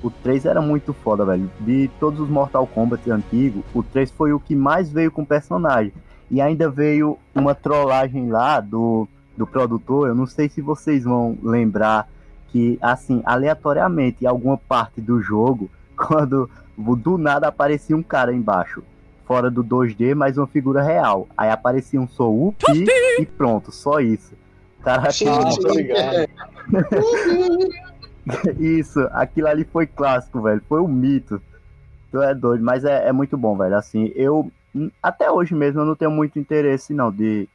O 3 era muito foda, velho. De todos os Mortal Kombat antigos, o 3 foi o que mais veio com personagem. E ainda veio uma trollagem lá do, do produtor, eu não sei se vocês vão lembrar que, assim, aleatoriamente, em alguma parte do jogo, quando do nada aparecia um cara embaixo, fora do 2D, mas uma figura real. Aí aparecia um Sou Up e pronto, só isso. Sim, isso, aquilo ali foi clássico, velho. Foi um mito. Tu é doido, mas é, é muito bom, velho. Assim, eu hum, até hoje mesmo eu não tenho muito interesse não de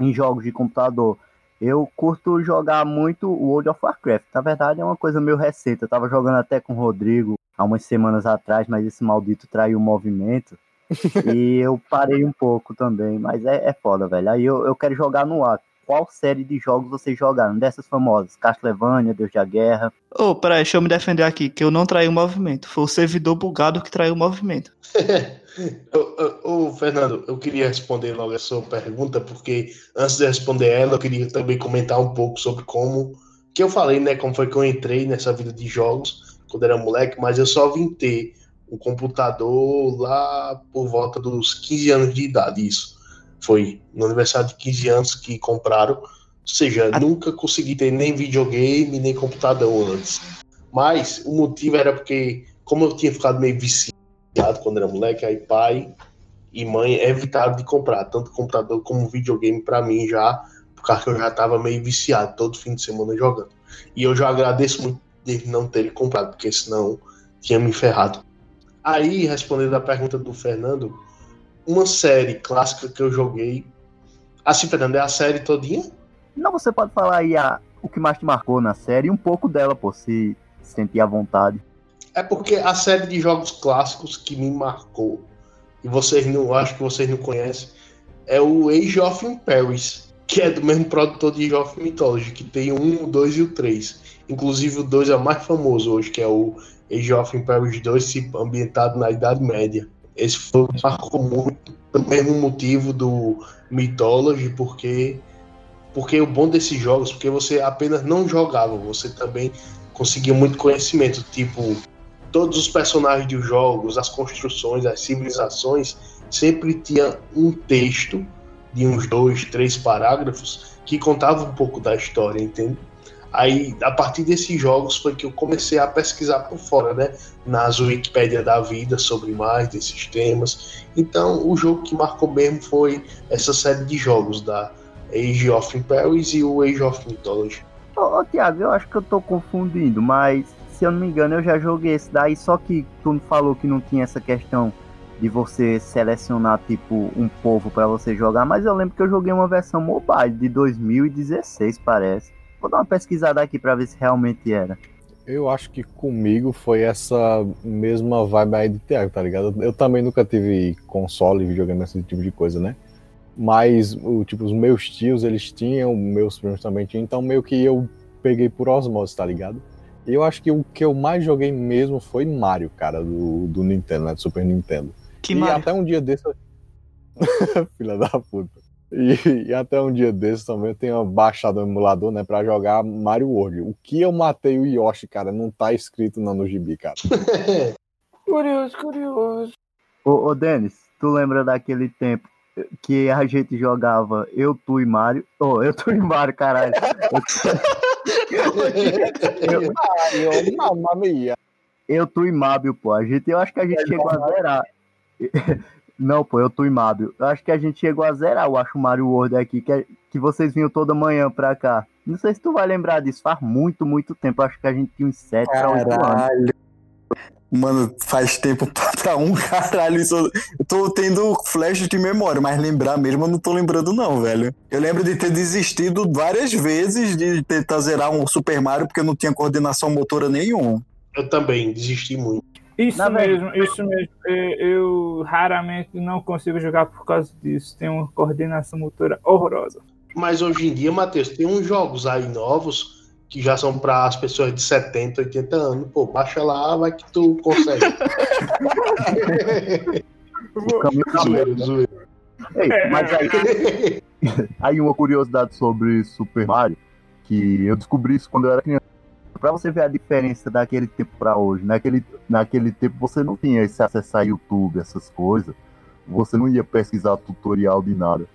em jogos de computador. Eu curto jogar muito o World of Warcraft. Na verdade, é uma coisa meio recente. Eu tava jogando até com o Rodrigo há umas semanas atrás, mas esse maldito traiu o movimento. e eu parei um pouco também, mas é, é foda, velho. Aí eu, eu quero jogar no ar. Qual série de jogos vocês jogaram? Dessas famosas? Castlevania, Deus da Guerra. Ô, peraí, deixa eu me defender aqui, que eu não traí o movimento. Foi o servidor bugado que traiu o movimento. Ô, Fernando, eu queria responder logo a sua pergunta, porque antes de responder ela, eu queria também comentar um pouco sobre como. Que eu falei, né? Como foi que eu entrei nessa vida de jogos quando era moleque, mas eu só vim ter um computador lá por volta dos 15 anos de idade. Isso. Foi no aniversário de 15 anos que compraram. Ou seja, Ah. nunca consegui ter nem videogame, nem computador antes. Mas o motivo era porque, como eu tinha ficado meio viciado quando era moleque, aí pai e mãe evitaram de comprar tanto computador como videogame pra mim já, por causa que eu já tava meio viciado todo fim de semana jogando. E eu já agradeço muito de não terem comprado, porque senão tinha me ferrado. Aí, respondendo a pergunta do Fernando, uma série clássica que eu joguei. Assim, Fernando, é a série todinha? Não, você pode falar aí a, o que mais te marcou na série e um pouco dela, pô, se sentir à vontade. É porque a série de jogos clássicos que me marcou, e vocês não, acho que vocês não conhecem, é o Age of Empires, que é do mesmo produtor de Age of Mythology, que tem 1, o 2 e o 3. Inclusive o 2 é o mais famoso hoje, que é o Age of Empires 2, se- ambientado na Idade Média. Esse foi marcou muito, pelo mesmo motivo do Mythology, porque porque o bom desses jogos, porque você apenas não jogava, você também conseguia muito conhecimento, tipo todos os personagens dos jogos, as construções, as civilizações, sempre tinha um texto de uns dois, três parágrafos que contava um pouco da história, entende? Aí, a partir desses jogos foi que eu comecei a pesquisar por fora, né? Nas Wikipédia da vida sobre mais desses temas. Então, o jogo que marcou mesmo foi essa série de jogos da Age of Empires e o Age of Mythology. Ô, ô Tiago, eu acho que eu tô confundindo, mas se eu não me engano, eu já joguei esse daí, só que tu falou que não tinha essa questão de você selecionar, tipo, um povo pra você jogar, mas eu lembro que eu joguei uma versão mobile de 2016, parece. Vou dar uma pesquisada aqui pra ver se realmente era. Eu acho que comigo foi essa mesma vibe aí de Thiago, tá ligado? Eu também nunca tive console, videogame, esse tipo de coisa, né? Mas, o, tipo, os meus tios, eles tinham, meus primos também tinham, então meio que eu peguei por osmose, tá ligado? E eu acho que o que eu mais joguei mesmo foi Mario, cara, do, do Nintendo, né? Do Super Nintendo. Que e Mario? até um dia desse. eu- Filha da puta. E, e até um dia desse também eu tenho baixado o emulador, né, pra jogar Mario World. O que eu matei o Yoshi, cara, não tá escrito não no gibi, cara. Curioso, curioso. Ô, ô Denis, tu lembra daquele tempo que a gente jogava eu, tu e Mário? Ô, eu, tu e Mário, caralho. Eu- Mario, mamma mia. Eu, tu e Mábio, pô. A gente, eu acho que a gente chegou a zerar. Não, pô, eu, tu e Mábio. Eu acho que a gente chegou a zerar, eu acho, o Mario World aqui, que, é- que vocês vinham toda manhã pra cá. Não sei se tu vai lembrar disso, faz muito, muito tempo. Eu acho que a gente tinha uns 7 pra 8 anos. Caralho. Mano, faz tempo pra, pra um caralho isso. Eu tô tendo flash de memória, mas lembrar mesmo eu não tô lembrando, não, velho. Eu lembro de ter desistido várias vezes de tentar zerar um Super Mario porque eu não tinha coordenação motora nenhuma. Eu também desisti muito. Isso Na verdade- mesmo, isso mesmo. É, Eu raramente não consigo jogar por causa disso. Tem uma coordenação motora horrorosa. Mas hoje em dia, Matheus, tem uns jogos aí novos que já são para as pessoas de 70, 80 anos. Pô, baixa lá, vai que tu consegue. Ei, mas aí, aí uma curiosidade sobre Super Mario, que eu descobri isso quando eu era criança. Pra você ver a diferença daquele tempo pra hoje. Naquele, naquele tempo você não tinha esse acesso a YouTube, essas coisas. Você não ia pesquisar tutorial de nada.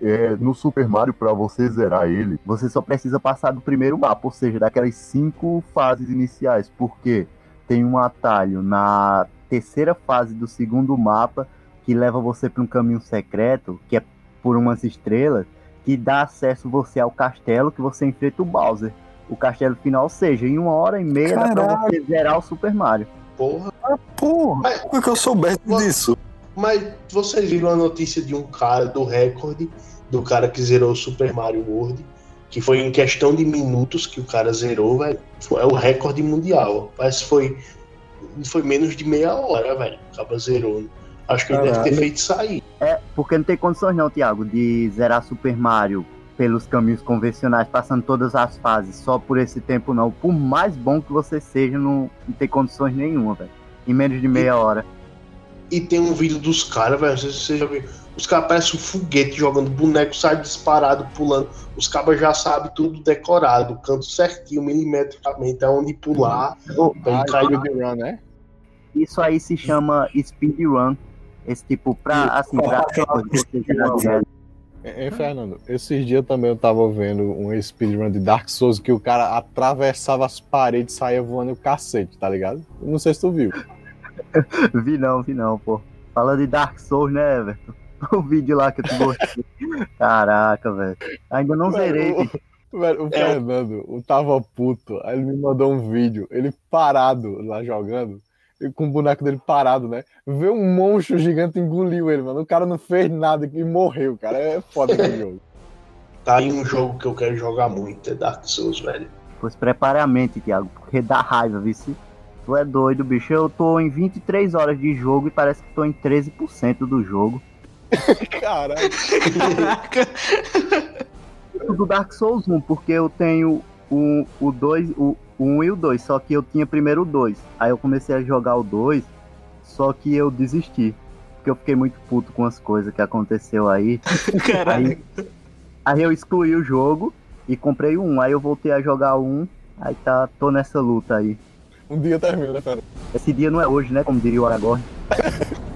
É, no Super Mario, pra você zerar ele, você só precisa passar do primeiro mapa, ou seja, daquelas cinco fases iniciais. Porque tem um atalho na terceira fase do segundo mapa que leva você para um caminho secreto, que é por umas estrelas, que dá acesso você ao castelo que você enfrenta o Bowser. O castelo final, ou seja, em uma hora e meia dá pra você zerar o Super Mario. Porra. Porra, Mas- como é que eu soubesse disso? Mas vocês viram a notícia de um cara do recorde, do cara que zerou o Super Mario World, que foi em questão de minutos que o cara zerou, velho. Foi- É o recorde mundial. Parece que foi, foi menos de meia hora, velho. O cara zerou. Acho que ele deve ter Caralho. feito aí. É, porque não tem condições não, Thiago, de zerar Super Mario pelos caminhos convencionais, passando todas as fases, só por esse tempo não. Por mais bom que você seja, não, não tem condições nenhuma, velho. Em menos de meia hora. E tem um vídeo dos caras, velho. Não sei se você já viu. Os caras parecem um foguete jogando boneco, sai disparado, pulando. Os cabas já sabem tudo decorado, canto certinho, milimetricamente, aonde pular. Pra Ah, speedrun, né? Isso aí se chama speedrun. Esse tipo, pra, assim, pra recorde, você zerar Hein, Fernando? Esses dias também eu tava vendo um speedrun de Dark Souls que o cara atravessava as paredes e saía voando o cacete, tá ligado? Não sei se tu viu. Vi não, vi não, pô. Fala de Dark Souls, né, Everton? O vídeo lá que tu gostou. Caraca, velho. Ainda não zerei, Velho, bicho. o, velho, o Fernando, o tava puto, aí ele me mandou um vídeo, ele parado lá jogando, com o boneco dele parado, né? Vê um monstro gigante engoliu ele, mano. O cara não fez nada e morreu, cara. É foda esse jogo. Tá aí um jogo que eu quero jogar muito, é Dark Souls, velho. Pois prepare a mente, Thiago, porque dá raiva, viu? Tu é doido, bicho. Eu tô em 23 horas de jogo e parece que tô em 13% do jogo. Caralho. Caraca. Do Dark Souls 1, porque eu tenho o, o 2, o, o 1 e o 2, só que eu tinha primeiro o 2. Aí eu comecei a jogar o 2, só que eu desisti. Porque eu fiquei muito puto com as coisas que aconteceu aí. Caralho. Aí, aí eu excluí o jogo e comprei o 1. Aí eu voltei a jogar o 1. Aí tá, tô nessa luta aí. Um dia termina, né, Fernando? Esse dia não é hoje, né? Como diria o Aragorn.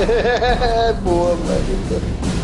É boa, velho.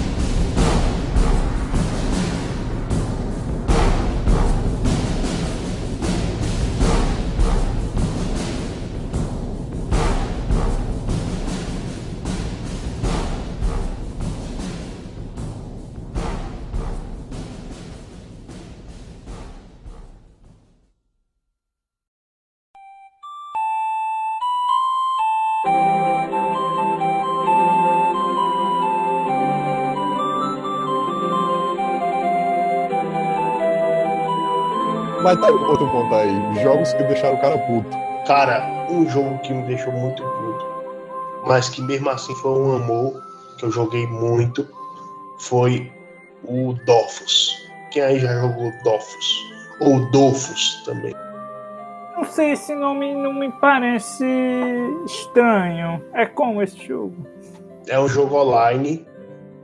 Mas tá outro ponto aí. Jogos que deixaram o cara puto. Cara, um jogo que me deixou muito puto, mas que mesmo assim foi um amor, que eu joguei muito, foi o Dofus. Quem aí já jogou Dofus? Ou Dofus também. Não sei, esse nome não me parece estranho. É como esse jogo? É um jogo online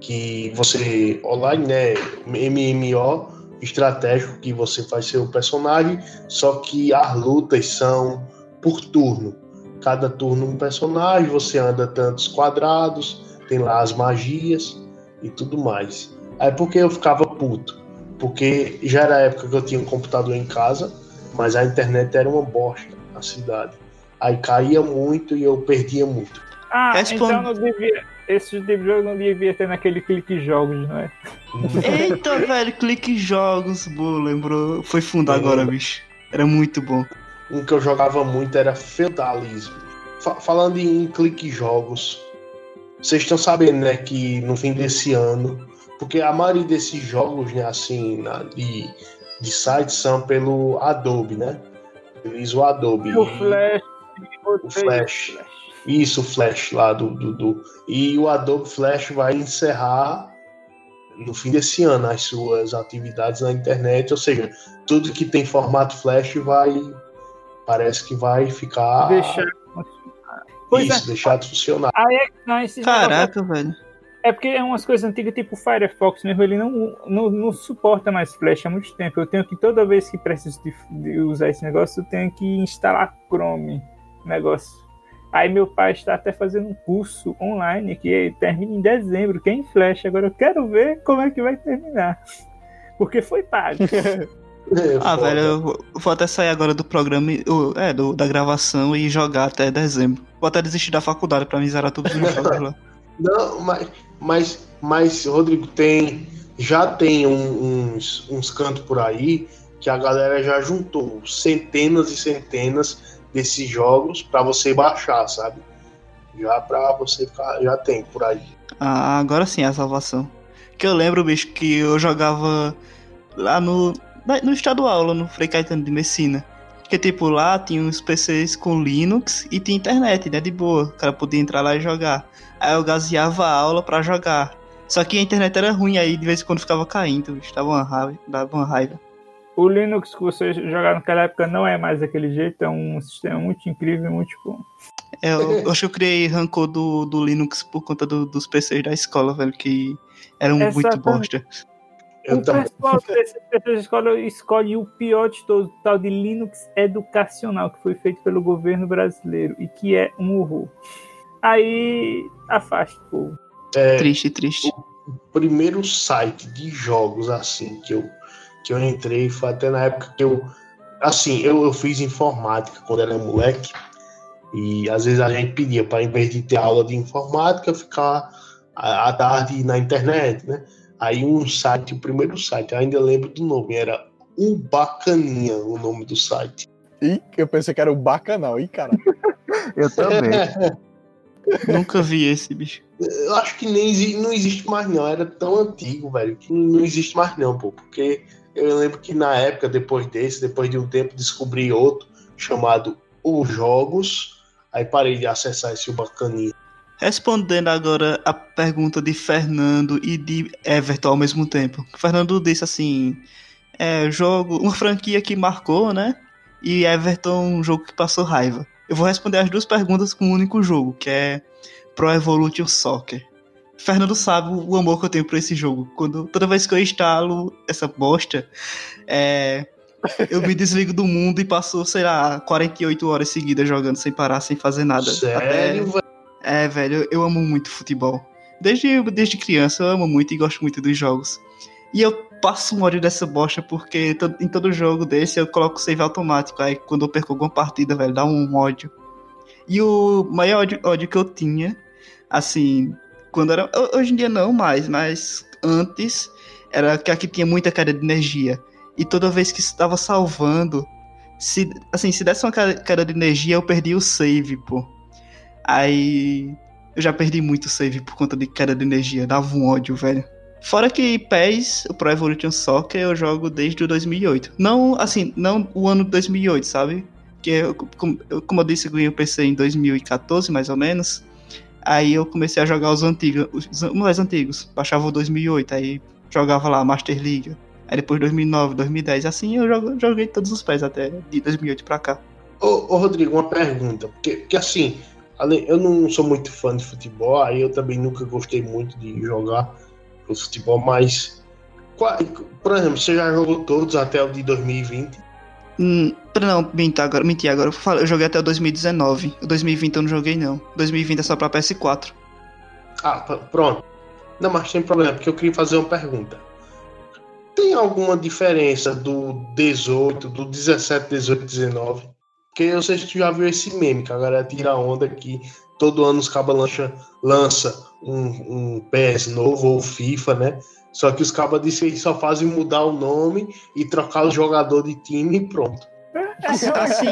que você. Online, né? MMO estratégico que você faz seu personagem, só que as lutas são por turno. Cada turno um personagem, você anda tantos quadrados, tem lá as magias e tudo mais. Aí por que eu ficava puto? Porque já era a época que eu tinha um computador em casa, mas a internet era uma bosta na cidade. Aí caía muito e eu perdia muito. Ah, Responde. então não devia. Esse tipo de jogo não devia ter naquele clique jogos, não é? Eita, velho, clique jogos, boa, lembrou? Foi fundo agora, bicho. Era muito bom. Um que eu jogava muito era Feudalismo. Fa- falando em clique jogos, vocês estão sabendo, né, que no fim desse ano, porque a maioria desses jogos, né, assim, na- de, de sites são pelo Adobe, né? Eles o Adobe. O E- Flash. o Flash. Isso, o Flash lá do, do, do- E o Adobe Flash vai encerrar no fim desse ano as suas atividades na internet, ou seja, tudo que tem formato Flash vai. Parece que vai ficar. Deixar. Pois isso, é. deixar de funcionar. Aí é que tá esse. Caraca, velho. É porque é umas coisas antigas, tipo o Firefox mesmo, ele não, não, não suporta mais Flash há muito tempo. Eu tenho que, toda vez que preciso de, de usar esse negócio, eu tenho que instalar Chrome negócio. Aí meu pai está até fazendo um curso online que termina em dezembro, que é em Flash. Agora eu quero ver como é que vai terminar. Porque foi pago. É, Ah, foda. velho, eu vou- até sair agora do programa, o- é, do- da gravação e jogar até dezembro. Vou até desistir da faculdade pra me zerar todos os jogos lá. Não, mas, mas, mas, Rodrigo, tem. Já tem um- uns, uns cantos por aí que a galera já juntou centenas e centenas desses jogos pra você baixar, sabe? Já pra você ficar. Já tem por aí. Ah, agora sim é a salvação. Que eu lembro, bicho, que eu jogava lá no, no estadual, lá no Frei Caetano de Messina. Que tipo, lá tinha uns PCs com Linux e tinha internet, né? De boa. O cara podia entrar lá e jogar. Aí eu gaseava a aula pra jogar. Só que a internet era ruim, aí de vez em quando ficava caindo, bicho. Dava uma raiva. Dava uma raiva. O Linux que você jogava naquela época não é mais daquele jeito, é um sistema muito incrível, muito bom. É, eu, eu acho que eu criei rancor do, do Linux por conta do- dos PCs da escola, velho, que eram muito bosta. Eu o também. pessoal dessas pessoas de escola escolhe o pior de todos, o tal de Linux educacional, que foi feito pelo governo brasileiro e que é um horror. Aí afasta o povo. Triste, triste. primeiro site de jogos assim que eu que eu entrei foi até na época que eu assim eu, eu fiz informática quando era moleque e às vezes a gente pedia para em vez de ter aula de informática ficar à tarde na internet né aí um site o primeiro site eu ainda lembro do nome era o bacaninha o nome do site Ih, eu pensei que era o bacanal. Ih, cara. Eu também. Nunca vi esse, bicho. Eu acho que nem não existe mais não, era tão antigo, velho, que não existe mais não, pô, porque eu lembro que na época, depois desse, depois de um tempo, descobri outro chamado Os Jogos, aí parei de acessar esse bacaninha. Respondendo agora a pergunta de Fernando e de Everton ao mesmo tempo. O Fernando disse assim: é jogo, uma franquia que marcou, né? E Everton, um jogo que passou raiva. Eu vou responder as duas perguntas com um único jogo, que é Pro Evolution Soccer. Fernando sabe o amor que eu tenho por esse jogo. Quando, toda vez que eu instalo essa bosta, é, eu me desligo do mundo e passo, sei lá, 48 horas seguidas jogando sem parar, sem fazer nada. Sério, velho? É, velho, eu- amo muito futebol. Desde, desde criança eu amo muito e gosto muito dos jogos. E eu passo um ódio dessa bosta porque em todo jogo desse eu coloco save automático. Aí quando eu perco alguma partida, velho, dá um ódio. E o maior ódio, ódio que eu tinha, assim, quando era. ho- Hoje em dia não mais, mas antes era que aqui tinha muita queda de energia. E toda vez que estava salvando, se, assim, se desse uma queda de energia, eu perdi o save, pô. Aí eu já perdi muito save por conta de queda de energia. Dava um ódio, velho. Fora que PES, o Pro Evolution Soccer, eu jogo desde o 2008. Não, assim, não o ano de 2008, sabe? Que eu, como, eu, como eu disse, eu ganhei o PC em 2014, mais ou menos. Aí eu comecei a jogar os antigos, os, mais antigos. Baixava o 2008, aí jogava lá Master League. Aí depois 2009, 2010, assim eu jogo- joguei todos os PES até de 2008 pra cá. Ô, ô, Rodrigo, uma pergunta. Porque, porque assim, eu não sou muito fã de futebol, aí eu também nunca gostei muito de jogar o futebol, mas. por exemplo, você já jogou todos até o de 2020? Hum, não, minta agora, menti agora. Eu, falei- eu joguei até o 2019. O 2020 eu não joguei, não. 2020 é só pra PS4. Ah, pronto. Não, mas tem problema, porque eu queria fazer uma pergunta. Tem alguma diferença do 18, do 17, 18, 19? Porque eu sei se tu já viu esse meme, que a galera tira onda que todo ano os cabas lança, lança um, um PS novo ou FIFA, né? Só que os cabas dizem que só fazem mudar o nome e trocar o jogador de time e pronto. Assim,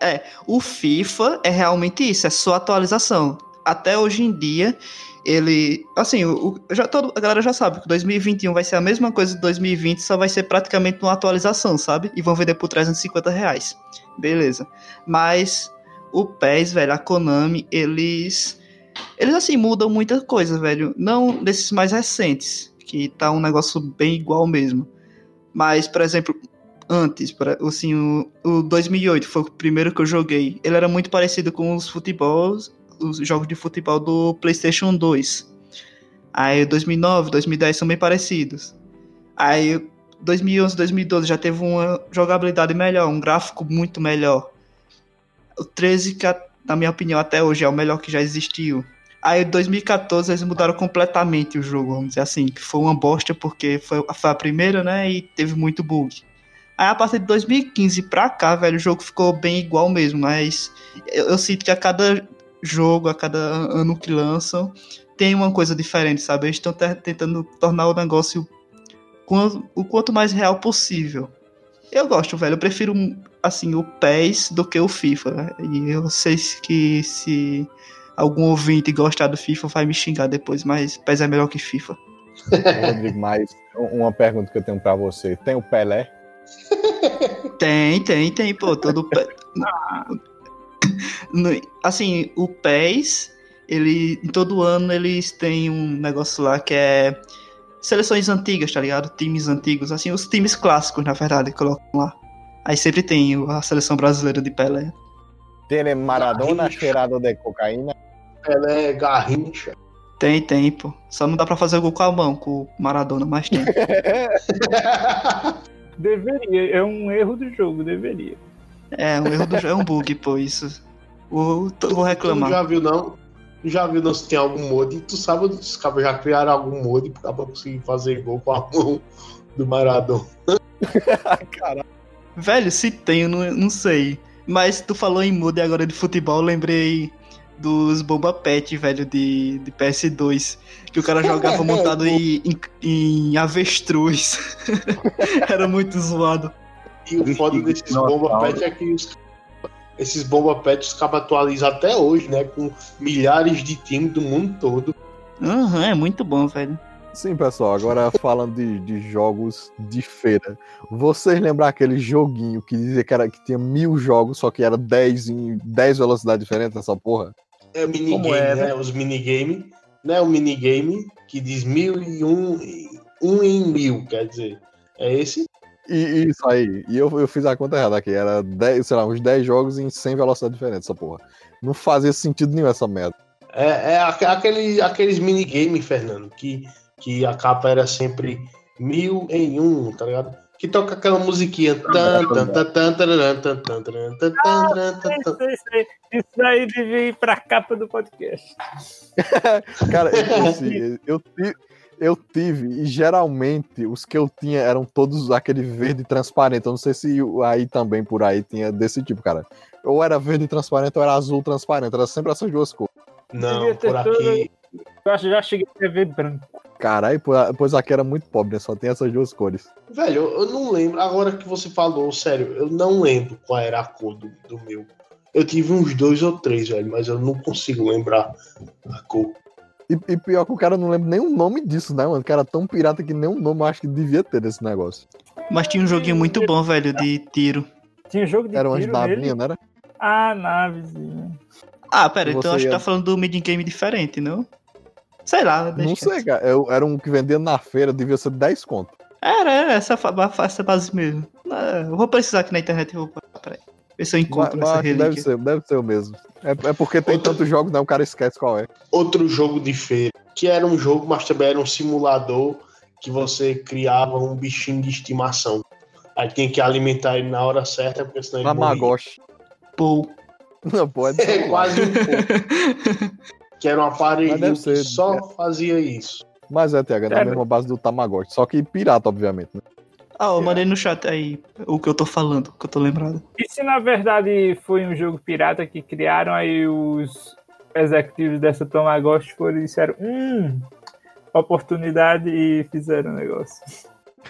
é, o FIFA é realmente isso, é só atualização. Até hoje em dia, ele. Assim, o- já todo, a galera já sabe que 2021 vai ser a mesma coisa de 2020, só vai ser praticamente uma atualização, sabe? E vão vender por 350 reais. Beleza. Mas o PES, velho, a Konami, eles. Eles, assim, mudam muita coisa, velho. Não desses mais recentes, que tá um negócio bem igual mesmo. Mas, por exemplo, antes, assim, o, o 2008 foi o primeiro que eu joguei. Ele era muito parecido com os futebols, os jogos de futebol do PlayStation 2. Aí 2009, 2010 são bem parecidos. Aí 2011, 2012 já teve uma jogabilidade melhor, um gráfico muito melhor. O 13, que, na minha opinião, até hoje é o melhor que já existiu. Aí em 2014 eles mudaram completamente o jogo, vamos dizer assim, que foi uma bosta porque foi, foi a primeira, né, e teve muito bug. Aí a partir de 2015 pra cá, velho, o jogo ficou bem igual mesmo, mas eu, eu sinto que a cada jogo, a cada ano que lançam, tem uma coisa diferente, sabe? Eles estão te- tentando tornar o negócio o quanto mais real possível. Eu gosto, velho, eu prefiro assim o PES do que o FIFA. né? E eu sei que se algum ouvinte gostar do FIFA vai me xingar depois, mas PES é melhor que FIFA. Rodrigo, mas uma pergunta que eu tenho pra você. Tem o Pelé? Tem, tem, tem, pô, todo pé. No- Assim, o PES, ele, em todo ano eles têm um negócio lá que é seleções antigas, tá ligado? Times antigos, assim, os times clássicos, na verdade, colocam lá. Aí sempre tem a seleção brasileira de Pelé. Tem Maradona Garrincha. cheirado de cocaína? Pelé, Garrincha. Tem, tem, pô. Só não dá pra fazer o gol com a mão, com o Maradona, mas tem. Deveria, é um erro do jogo, deveria. É, um erro do jogo, é um bug, pô, isso. Vou, tô- vou Tu reclamar. já viu não? Tu já viu não se tem algum mod? Tu sabe onde os cabas já criaram algum mod pra conseguir fazer gol com a mão do Maradona? Velho, se tem, eu não, não sei. Mas tu falou em muda agora de futebol, eu lembrei dos Bomba Pet, velho, de, de PS2. Que o cara jogava montado em, em, em avestruz. Era muito zoado. E o foda desses bomba pet é que os, esses bomba pet os atualizam até hoje, né? Com milhares de times do mundo todo. Aham, é muito bom, velho. Sim, pessoal, agora falando de, de jogos de feira. Vocês lembram aquele joguinho que dizia que, era, que tinha mil jogos, só que era 10 em 10 velocidades diferentes essa porra? É minigame, Como é, né? Os minigame, né? O minigame que diz mil e um, um em mil, quer dizer. É esse? E isso aí. E eu, eu fiz a conta errada aqui. Era 10, sei lá, uns 10 jogos em 100 velocidades diferentes essa porra. Não fazia sentido nenhum essa merda. É, é aque- aquele, aqueles minigame, Fernando, que, que a capa era sempre mil em um, tá ligado? Que toca aquela musiquinha. Isso, aí- devia ir pra capa do podcast. Cara, eu, assim, eu, eu tive, e geralmente os que eu tinha eram todos aquele verde transparente. Eu não sei se aí também por aí tinha desse tipo, cara. Ou era verde transparente ou era azul transparente. Era sempre essas duas cores. Não, por aqui. Eu acho que já cheguei a ver branco. Caralho, po- pois aqui era muito pobre, né? Só tem essas duas cores. Velho, eu não lembro. Agora que você falou, sério, eu não lembro qual era a cor do, do meu. Eu tive uns dois ou três, velho, mas eu não consigo lembrar a cor. E, e pior que o cara não lembra nem o nome disso, né, mano? O cara é tão pirata que nem o nome eu acho que devia ter desse negócio. Mas tinha um joguinho muito bom, velho, de tiro. Tinha jogo de Era umas tiro nele. navinhas, né? Era? Ah, navezinha. Ah, pera, então acho que ia- tá falando do mid game diferente, não? Sei lá, deixa Não sei, cara. Eu- era um que vendia na feira, devia ser 10 conto. Era, era essa, essa base mesmo. Ah, eu vou precisar aqui na internet, eu vou. Peraí. Ver se eu encontro mas essa deve ser, deve ser o mesmo. É, é porque tem Outra- tantos jogos, né? O cara esquece qual é. Outro jogo de feira, que era um jogo, mas também era um simulador que você criava um bichinho de estimação. Aí tinha que alimentar ele na hora certa, porque senão ele. Tamagotchi. Pô, Não, pô, é, É quase um pouco. Que era um Mas aparelhinho deve que ser, só fazia isso. Mas é, TH, na É, mesma base do Tamagotchi. Só que pirata, obviamente. Né? Ah, eu mandei no chat aí o que eu tô falando, que eu tô lembrado. E se na verdade foi um jogo pirata que criaram, aí os executivos dessa Tamagotchi foram e disseram, hum, oportunidade e fizeram o negócio.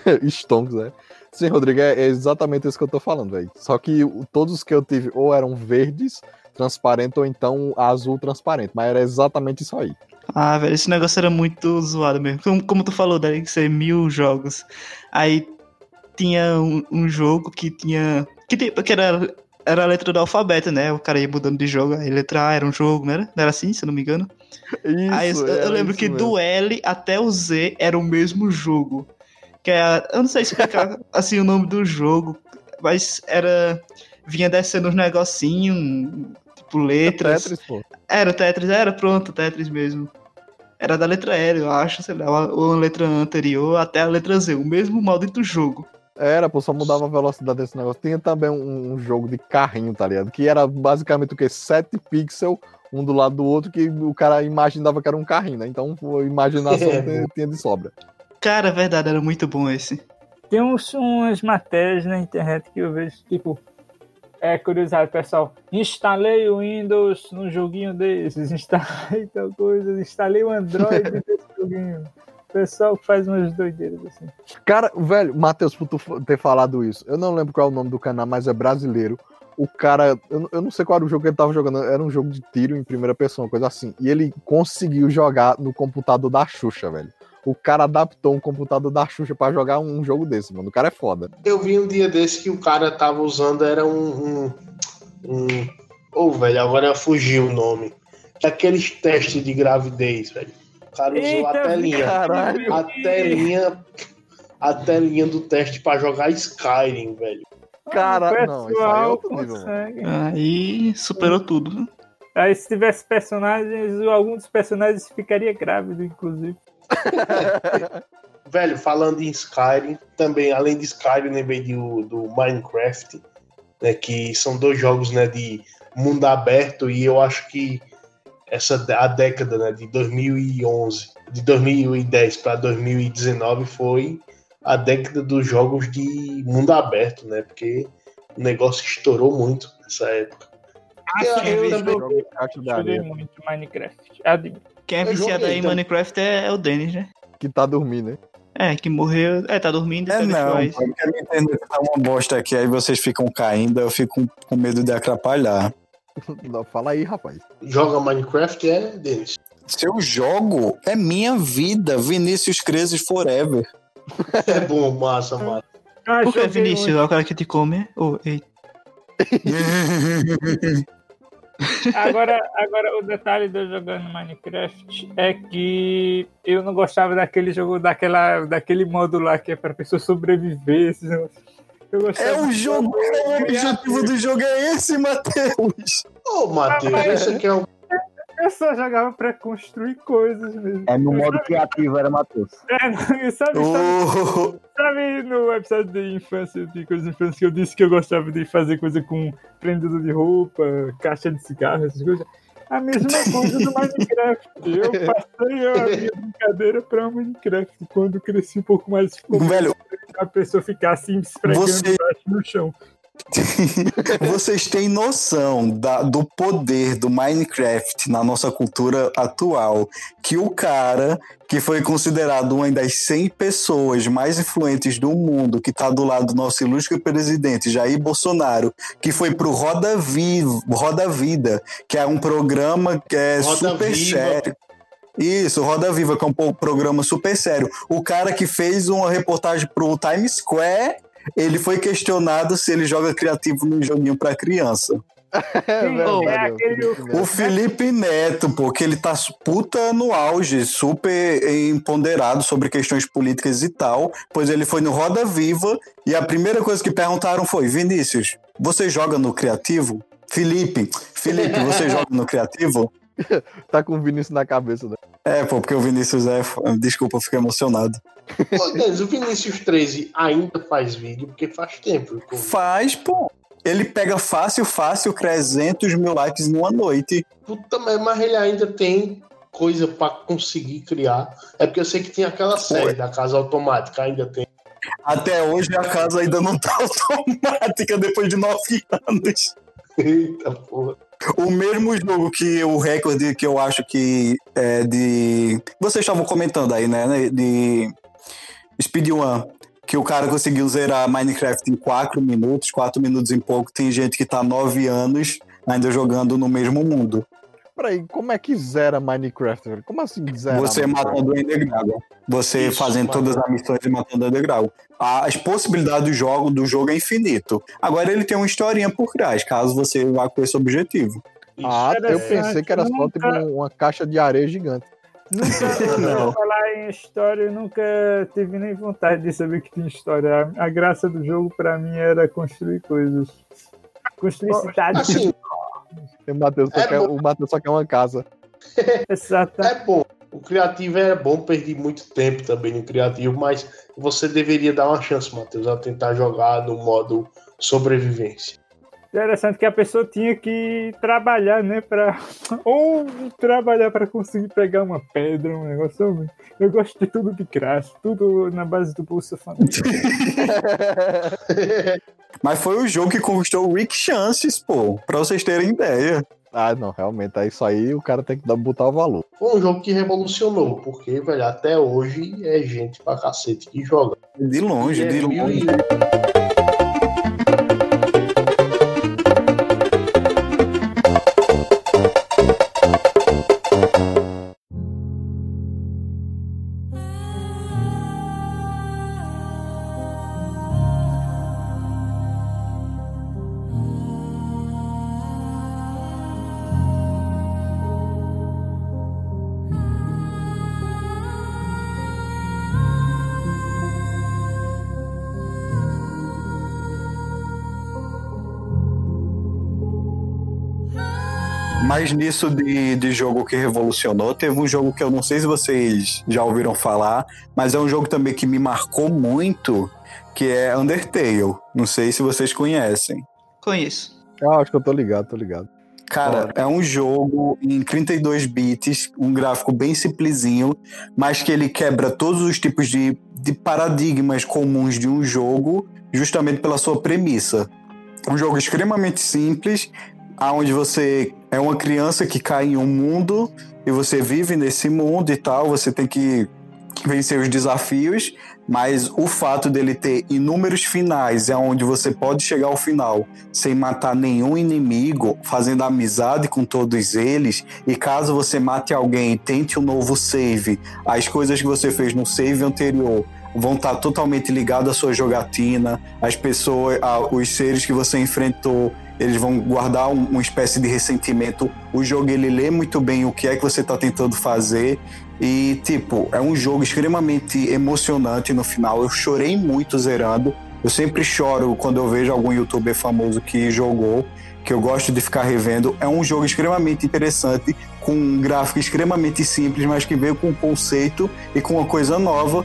Stonks, né? Sim, Rodrigo, é, é exatamente isso que eu tô falando, velho. Só que o- todos os que eu tive ou eram verdes, transparente, ou então azul transparente. Mas era exatamente isso aí. Ah, velho, esse negócio era muito zoado mesmo. Como, como tu falou, deve ser mil jogos. Aí tinha um, um jogo que tinha. Que, que era, era a letra do alfabeto, né? O cara ia mudando de jogo. Aí letra A era um jogo, não era? Não era assim, se eu não me engano? Isso, Aí eu, eu era lembro que mesmo. do L até o Z era o mesmo jogo. Que é, eu não sei explicar assim o nome do jogo, mas era vinha descendo uns negocinhos, tipo letras. Tetris, pô. Era o Tetris, era pronto, o Tetris mesmo. Era da letra L, eu acho, sei lá, ou a letra anterior até a letra Z, o mesmo maldito jogo. Era, pô, só mudava a velocidade desse negócio. Tinha também um, um jogo de carrinho, tá ligado? Que era basicamente o quê? 7 pixels, um do lado do outro, que o cara imaginava que era um carrinho, né? Então a imaginação É, tinha, tinha de sobra. Cara, é verdade, era muito bom esse. Tem uns, umas matérias na internet que eu vejo, tipo, é curiosidade, pessoal. Instalei o Windows num joguinho desses, instalei tal coisa, instalei o Android desse joguinho. O pessoal faz umas doideiras assim. Cara, velho, Matheus, por tu ter falado isso, eu não lembro qual é o nome do canal, mas é brasileiro. O cara, eu, eu não sei qual era o jogo que ele tava jogando, era um jogo de tiro em primeira pessoa, uma coisa assim. E ele conseguiu jogar no computador da Xuxa, velho. O cara adaptou um computador da Xuxa pra jogar um jogo desse, mano. O cara é foda. Eu vi um dia desse que o cara tava usando, era um. um, um... Ô, velho, agora fugiu o nome. Aqueles testes de gravidez, velho. O cara usou Eita, a telinha. Caralho. A telinha. A telinha do teste pra jogar Skyrim, velho. Cara, O não, isso aí é outro nível. Aí superou tudo. Aí se tivesse personagens, algum dos personagens ficaria grávido, inclusive. Velho, falando em Skyrim, também, além de Skyrim, lembrei do, do Minecraft, né, que são dois jogos né, de mundo aberto, e eu acho que essa a década né, de 2011, de 2010 para 2019 foi a década dos jogos de mundo aberto, né? Porque o negócio estourou muito nessa época. Eu- sim, eu eu também- Joguei muito Minecraft. Admito. Quem é Eu viciado aí em também. Minecraft é, é o Dennis, né? que tá dormindo, né? É, que morreu. É, tá dormindo e É pega não, a minha internet tá uma bosta aqui, aí vocês ficam caindo, eu fico com medo de atrapalhar. Não, Fala aí, rapaz. Joga Minecraft é Denis. Se eu jogo, é minha vida, Vinícius Crezes Forever. É bom, massa, massa. Ah, Por que, Vinícius? É o cara que te come? Oh, ei. Agora, agora, o detalhe de eu jogando Minecraft é que eu não gostava daquele jogo, daquela, daquele modo lá que é pra pessoa sobreviver. É o jogo, o objetivo do jogo é esse, Matheus. Ô, Matheus, esse aqui é o. Eu só jogava pra construir coisas mesmo. É no modo criativo, era Matheus. É, sabe, sabe, Oh, sabe no episódio de infância, de coisas de infância, que eu disse que eu gostava de fazer coisa com prendedor de roupa, caixa de cigarro, essas coisas? A mesma coisa do Minecraft. Eu passei a minha brincadeira pra Minecraft. Quando cresci um pouco mais, velho, a pessoa ficar assim, esfregando Você- embaixo no chão. vocês têm noção da- do poder do Minecraft na nossa cultura atual? Que o cara que foi considerado uma das 100 pessoas mais influentes do mundo, que tá do lado do nosso ilustre presidente Jair Bolsonaro, que foi pro Roda Viva, Roda Vida, que é um programa que é Roda super Viva. sério. Isso, Roda Viva, que é um programa super sério. O cara que fez uma reportagem pro Times Square, ele foi questionado se ele joga criativo num joguinho pra criança. É Sim, verdade. é aquele- O Felipe Neto, pô, que ele tá su- puta no auge, super empoderado sobre questões políticas e tal, pois ele foi no Roda Viva e a primeira coisa que perguntaram foi: Vinícius, você joga no criativo? Felipe, Felipe, você joga no criativo? Tá com o Vinícius na cabeça, né? É, pô, porque o Vinícius é. Desculpa, eu fiquei emocionado. O Vinícius 13 ainda faz vídeo, porque faz tempo. eu- Faz, pô. Ele pega fácil, fácil 300 mil likes numa noite. Puta merda, mas ele ainda tem coisa pra conseguir criar. É porque eu sei que tem aquela série da Casa Automática, ainda tem. Até hoje a casa ainda não tá automática depois de nove anos. Eita porra. O mesmo jogo que o recorde que eu acho que é de. Vocês estavam comentando aí, né? De Speedrun. Que o cara conseguiu zerar Minecraft em 4 minutos, 4 minutos em pouco. Tem gente que tá 9 anos ainda jogando no mesmo mundo. Peraí, como é que zera Minecraft, velho? Como assim zera? Você matando o Enderdragon. Você Isso, fazendo matando. todas as missões e matando o Enderdragon. As possibilidades do jogo, do jogo é infinito. Agora ele tem uma historinha por trás, caso você vá com esse objetivo. Isso. Ah, eu pensei que era só tipo uma caixa de areia gigante. Nunca Não. falar em história, eu nunca tive nem vontade de saber que tinha história. A, a graça do jogo pra mim era construir coisas. Construir cidades. Assim, O Matheus só, É quer, o Matheus só quer uma casa. Exata. é bom. O criativo é bom, perdi muito tempo também no criativo, mas você deveria dar uma chance, Matheus, a tentar jogar no modo sobrevivência. Interessante que a pessoa tinha que trabalhar, né? Pra... Ou trabalhar pra conseguir pegar uma pedra, um negócio. Eu gosto de tudo de graça, tudo na base do Bolsa Família. Mas foi o jogo que conquistou o Rick Chances, pô, pra vocês terem ideia. Ah, não, realmente. É isso aí, o cara tem que dar- botar o valor. Foi um jogo que revolucionou, porque, velho, até hoje é gente pra cacete que joga. De longe, E é de mil longe. e- Mas nisso de, de jogo que revolucionou, teve um jogo que eu não sei se vocês já ouviram falar, mas é um jogo também que me marcou muito, que é Undertale. Não sei se vocês conhecem. Conheço. Ah, acho que eu tô ligado, tô ligado. Cara, é um jogo em 32 bits, um gráfico bem simplesinho, mas que ele quebra todos os tipos de, de paradigmas comuns de um jogo, justamente pela sua premissa. Um jogo extremamente simples, aonde você é uma criança que cai em um mundo e você vive nesse mundo e tal, você tem que vencer os desafios, mas o fato dele ter inúmeros finais, é onde você pode chegar ao final sem matar nenhum inimigo, fazendo amizade com todos eles, e caso você mate alguém tente um novo save, as coisas que você fez no save anterior vão estar totalmente ligadas à sua jogatina, as pessoas, os seres que você enfrentou, eles vão guardar um- uma espécie de ressentimento. O jogo ele lê muito bem o que é que você está tentando fazer e tipo é um jogo extremamente emocionante no final. Eu chorei muito zerando. Eu sempre choro quando eu vejo algum youtuber famoso que jogou, que eu gosto de ficar revendo. É um jogo extremamente interessante, com um gráfico extremamente simples, mas que veio com um conceito e com uma coisa nova.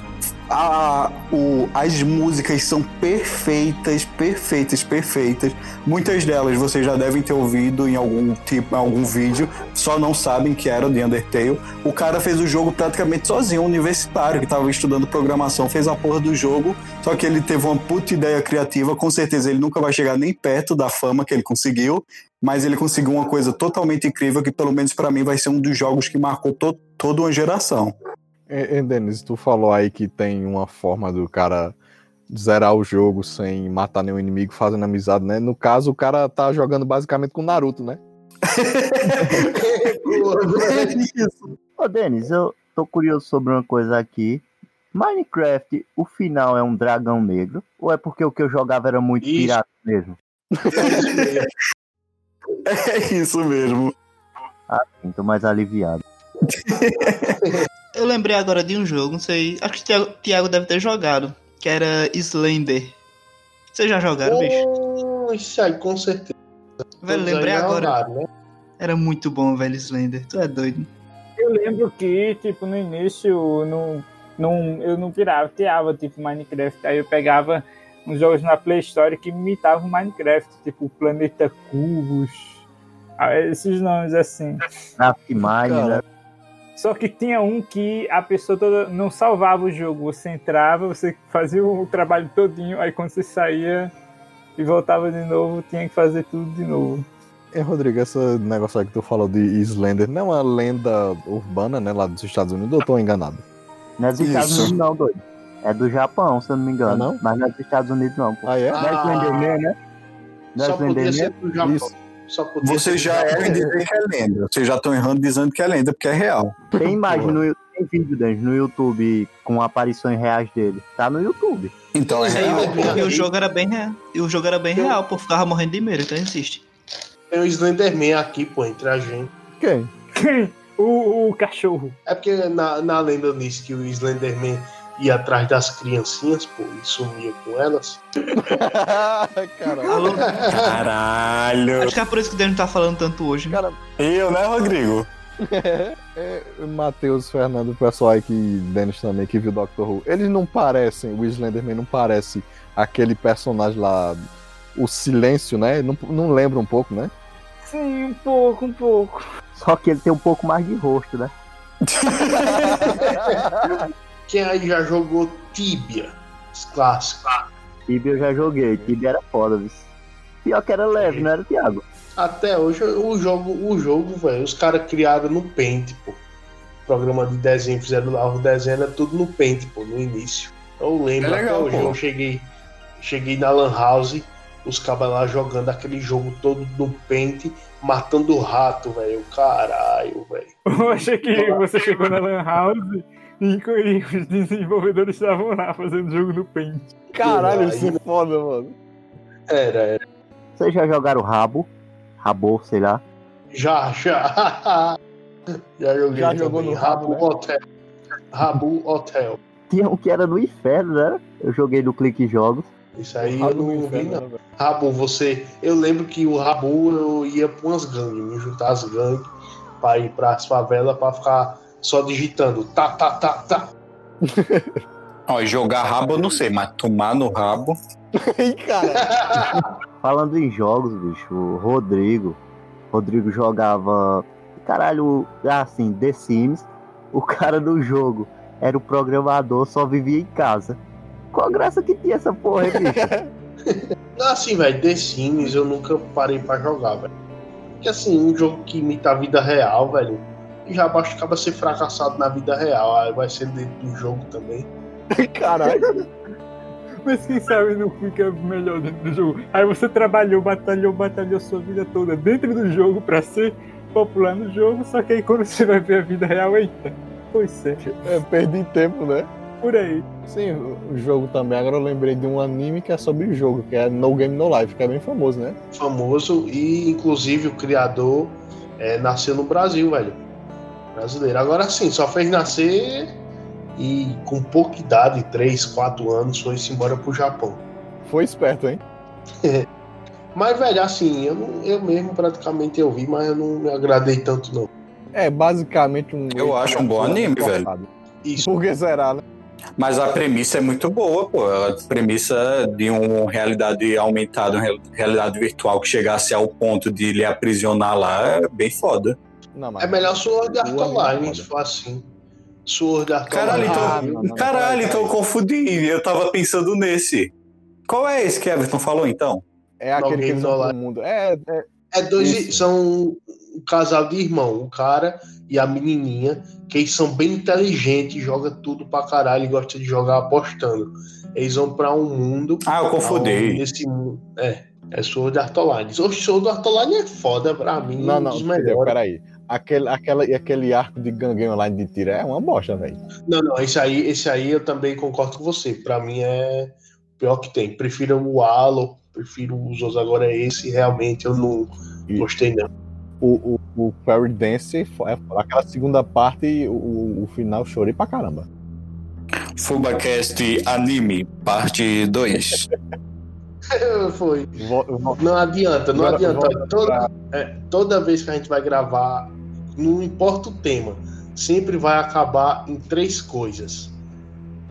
A- o- as músicas são perfeitas, perfeitas, perfeitas. Muitas delas vocês já devem ter ouvido em algum tipo, em algum vídeo, só não sabem que era de Undertale. O cara fez o jogo praticamente sozinho, um universitário que estava estudando programação, fez a porra do jogo, só que ele teve uma puta ideia criativa, com certeza ele nunca vai chegar nem perto da fama que ele conseguiu, mas ele conseguiu uma coisa totalmente incrível que pelo menos pra mim vai ser um dos jogos que marcou to- toda uma geração. E, e Denis, tu falou aí que tem uma forma do cara zerar o jogo sem matar nenhum inimigo, fazendo amizade, né? No caso, o cara tá jogando basicamente com Naruto, né? Ô, Denis, eu tô curioso sobre uma coisa aqui. Minecraft, o final é um dragão negro? Ou é porque o que eu jogava era muito Isso. pirata mesmo? É isso mesmo. Sim, tô mais aliviado. Eu lembrei agora de um jogo, não sei. Acho que o Thiago, Thiago deve ter jogado. Que era Slender. Vocês já jogaram, bicho? Isso aí, com certeza. Velho, Todos lembrei agora. né? Era muito bom, velho, Slender. Tu é doido. Eu lembro que, tipo, no início não, não, eu não pirava, criava, tipo, Minecraft. Aí eu pegava uns jogos na Play Store que imitavam Minecraft, tipo Planeta Cubos, ah, esses nomes assim. Craft Mine, né? Só que tinha um que a pessoa toda não salvava o jogo. Você entrava, você fazia o trabalho todinho, aí quando você saía e voltava de novo, tinha que fazer tudo de novo. É, Rodrigo, esse negócio aí que tu falou de Slender não é uma lenda urbana, né, lá dos Estados Unidos, ou eu tô enganado? Não é dos Estados. Unidos, não, doido. É do Japão, se eu não me engano. Ah, não? Mas não é dos Estados Unidos, não. Pô. Ah, é? Não é Slenderman, né? Não é Só podia ser Slenderman? do Japão. Isso. Só podia Você ser já erra em dizer que é lenda. Vocês já estão errando dizendo que é lenda, porque é real. Tem imagem no tem vídeo, Denis, no YouTube com aparições reais dele. Tá no YouTube. Então é E, real. o, e o jogo era bem real. E o jogo era bem real, pô. Ficava morrendo de medo, então existe. Tem o Slenderman aqui, pô, entre a gente. Quem? Quem? O, o cachorro. É porque na, na lenda diz que o Slenderman ia atrás das criancinhas, pô, e sumia com elas. Caralho. Caralho. Acho que é por isso que o Daniel tá falando tanto hoje. Cara, Eu, né, Rodrigo? é, Matheus, Fernando, o pessoal aí que Dennis também que viu Doctor Who, eles não parecem, o Slenderman não parece aquele personagem lá, o silêncio, né? Não, não lembra um pouco, né? Sim, um pouco, um pouco. Só que ele tem um pouco mais de rosto, né? Quem aí já jogou Tibia? Os clássicos. Tibia eu já joguei. Tibia era foda, viu? Pior que era leve, não era, Thiago? Até hoje o jogo, o jogo, velho, os caras criaram no Paint, pô. Programa de desenho, fizeram lá o desenho, era tudo no Paint, pô, no início. Eu lembro É legal, até hoje, pô. eu cheguei, cheguei na Lan House, os cabas lá jogando aquele jogo todo no Paint, matando o rato, velho. Caralho, velho. Eu achei que você chegou na Lan House e, e os desenvolvedores estavam lá fazendo jogo no Paint. Caralho, isso é foda, mano. Era, era. Vocês já jogaram Rabo? Rabo, sei lá. Já, já. já joguei Já jogou no Rabo, Rabu né? Hotel. Rabu Hotel. Tinha um que era no inferno, né? Eu joguei no Clique Jogos. Isso aí Rabo eu não vi, inferno, não. né? Rabu, você. Eu lembro que o Rabu eu ia pra umas gangues, me juntar as gangues pra ir pras favelas pra ficar só digitando. Tá, tá, tá, tá. Ó, jogar rabo eu não sei, mas tomar no rabo. Ih, cara. Falando em jogos, bicho, o Rodrigo. Rodrigo jogava. Caralho, assim, The Sims. O cara do jogo era o programador, só vivia em casa. Qual a graça que tinha essa porra, hein, bicho? Assim, velho, The Sims eu nunca parei pra jogar, velho. Porque assim, um jogo que imita a vida real, velho. Já basta acaba ser fracassado na vida real. Aí vai ser dentro do jogo também. Caralho. Mas quem sabe não fica melhor dentro do jogo. Aí você trabalhou, batalhou, batalhou sua vida toda dentro do jogo pra ser popular no jogo, só que aí quando você vai ver a vida real, eita, pois é, É, perdi tempo, né? por aí. Sim, o- o jogo também. Agora eu lembrei de um anime que é sobre o jogo, que é No Game No Life, que é bem famoso, né? Famoso e inclusive o criador é, nasceu no Brasil, velho. Brasileiro. Agora sim, só fez nascer e com pouca idade, 3, 4 anos, foi-se embora pro Japão. Foi esperto, hein? Mas, velho, assim, eu, não- eu mesmo praticamente eu vi, mas eu não me agradei tanto, não. É basicamente um. Eu acho um bom anime, velho. Isso. Por que será, né? Mas a premissa é muito boa, pô. A premissa de uma realidade aumentada, uma real- realidade virtual que chegasse ao ponto de lhe aprisionar lá é bem foda. Não, mas... É melhor Sword Art O é Online, se for assim. Sword Art Caralho, Online. então, Ah, não, não, caralho, não, então eu confundi. Eu tava pensando nesse. Qual é esse que Everton falou, então? É aquele que eles vão Life. mundo. É, é, É dois, Isso. são um casal de irmão, o cara e a menininha, que eles são bem inteligentes, joga tudo pra caralho e gosta de jogar apostando. Eles vão pra um mundo. Ah, eu aonde confundi. Nesse mundo, é, É Sword Art Online. O Sword Art Online é foda pra mim, Não, um não, dos entendeu? melhores. Peraí. Aquele, aquela, e aquele arco de gangue online de tiro é uma bosta, velho. Não, não, esse aí, esse aí eu também concordo com você. Pra mim é o pior que tem. Prefiro o Halo, prefiro os outros. Agora esse realmente eu não E- gostei não. O, o, o Fairy Dance, aquela segunda parte, o, o, o final, chorei pra caramba. Fubacast Anime, parte 2. Foi. Vo- vo- Não adianta, não Agora, adianta. Toda, é, toda vez que a gente vai gravar, não importa o tema, sempre vai acabar em três coisas: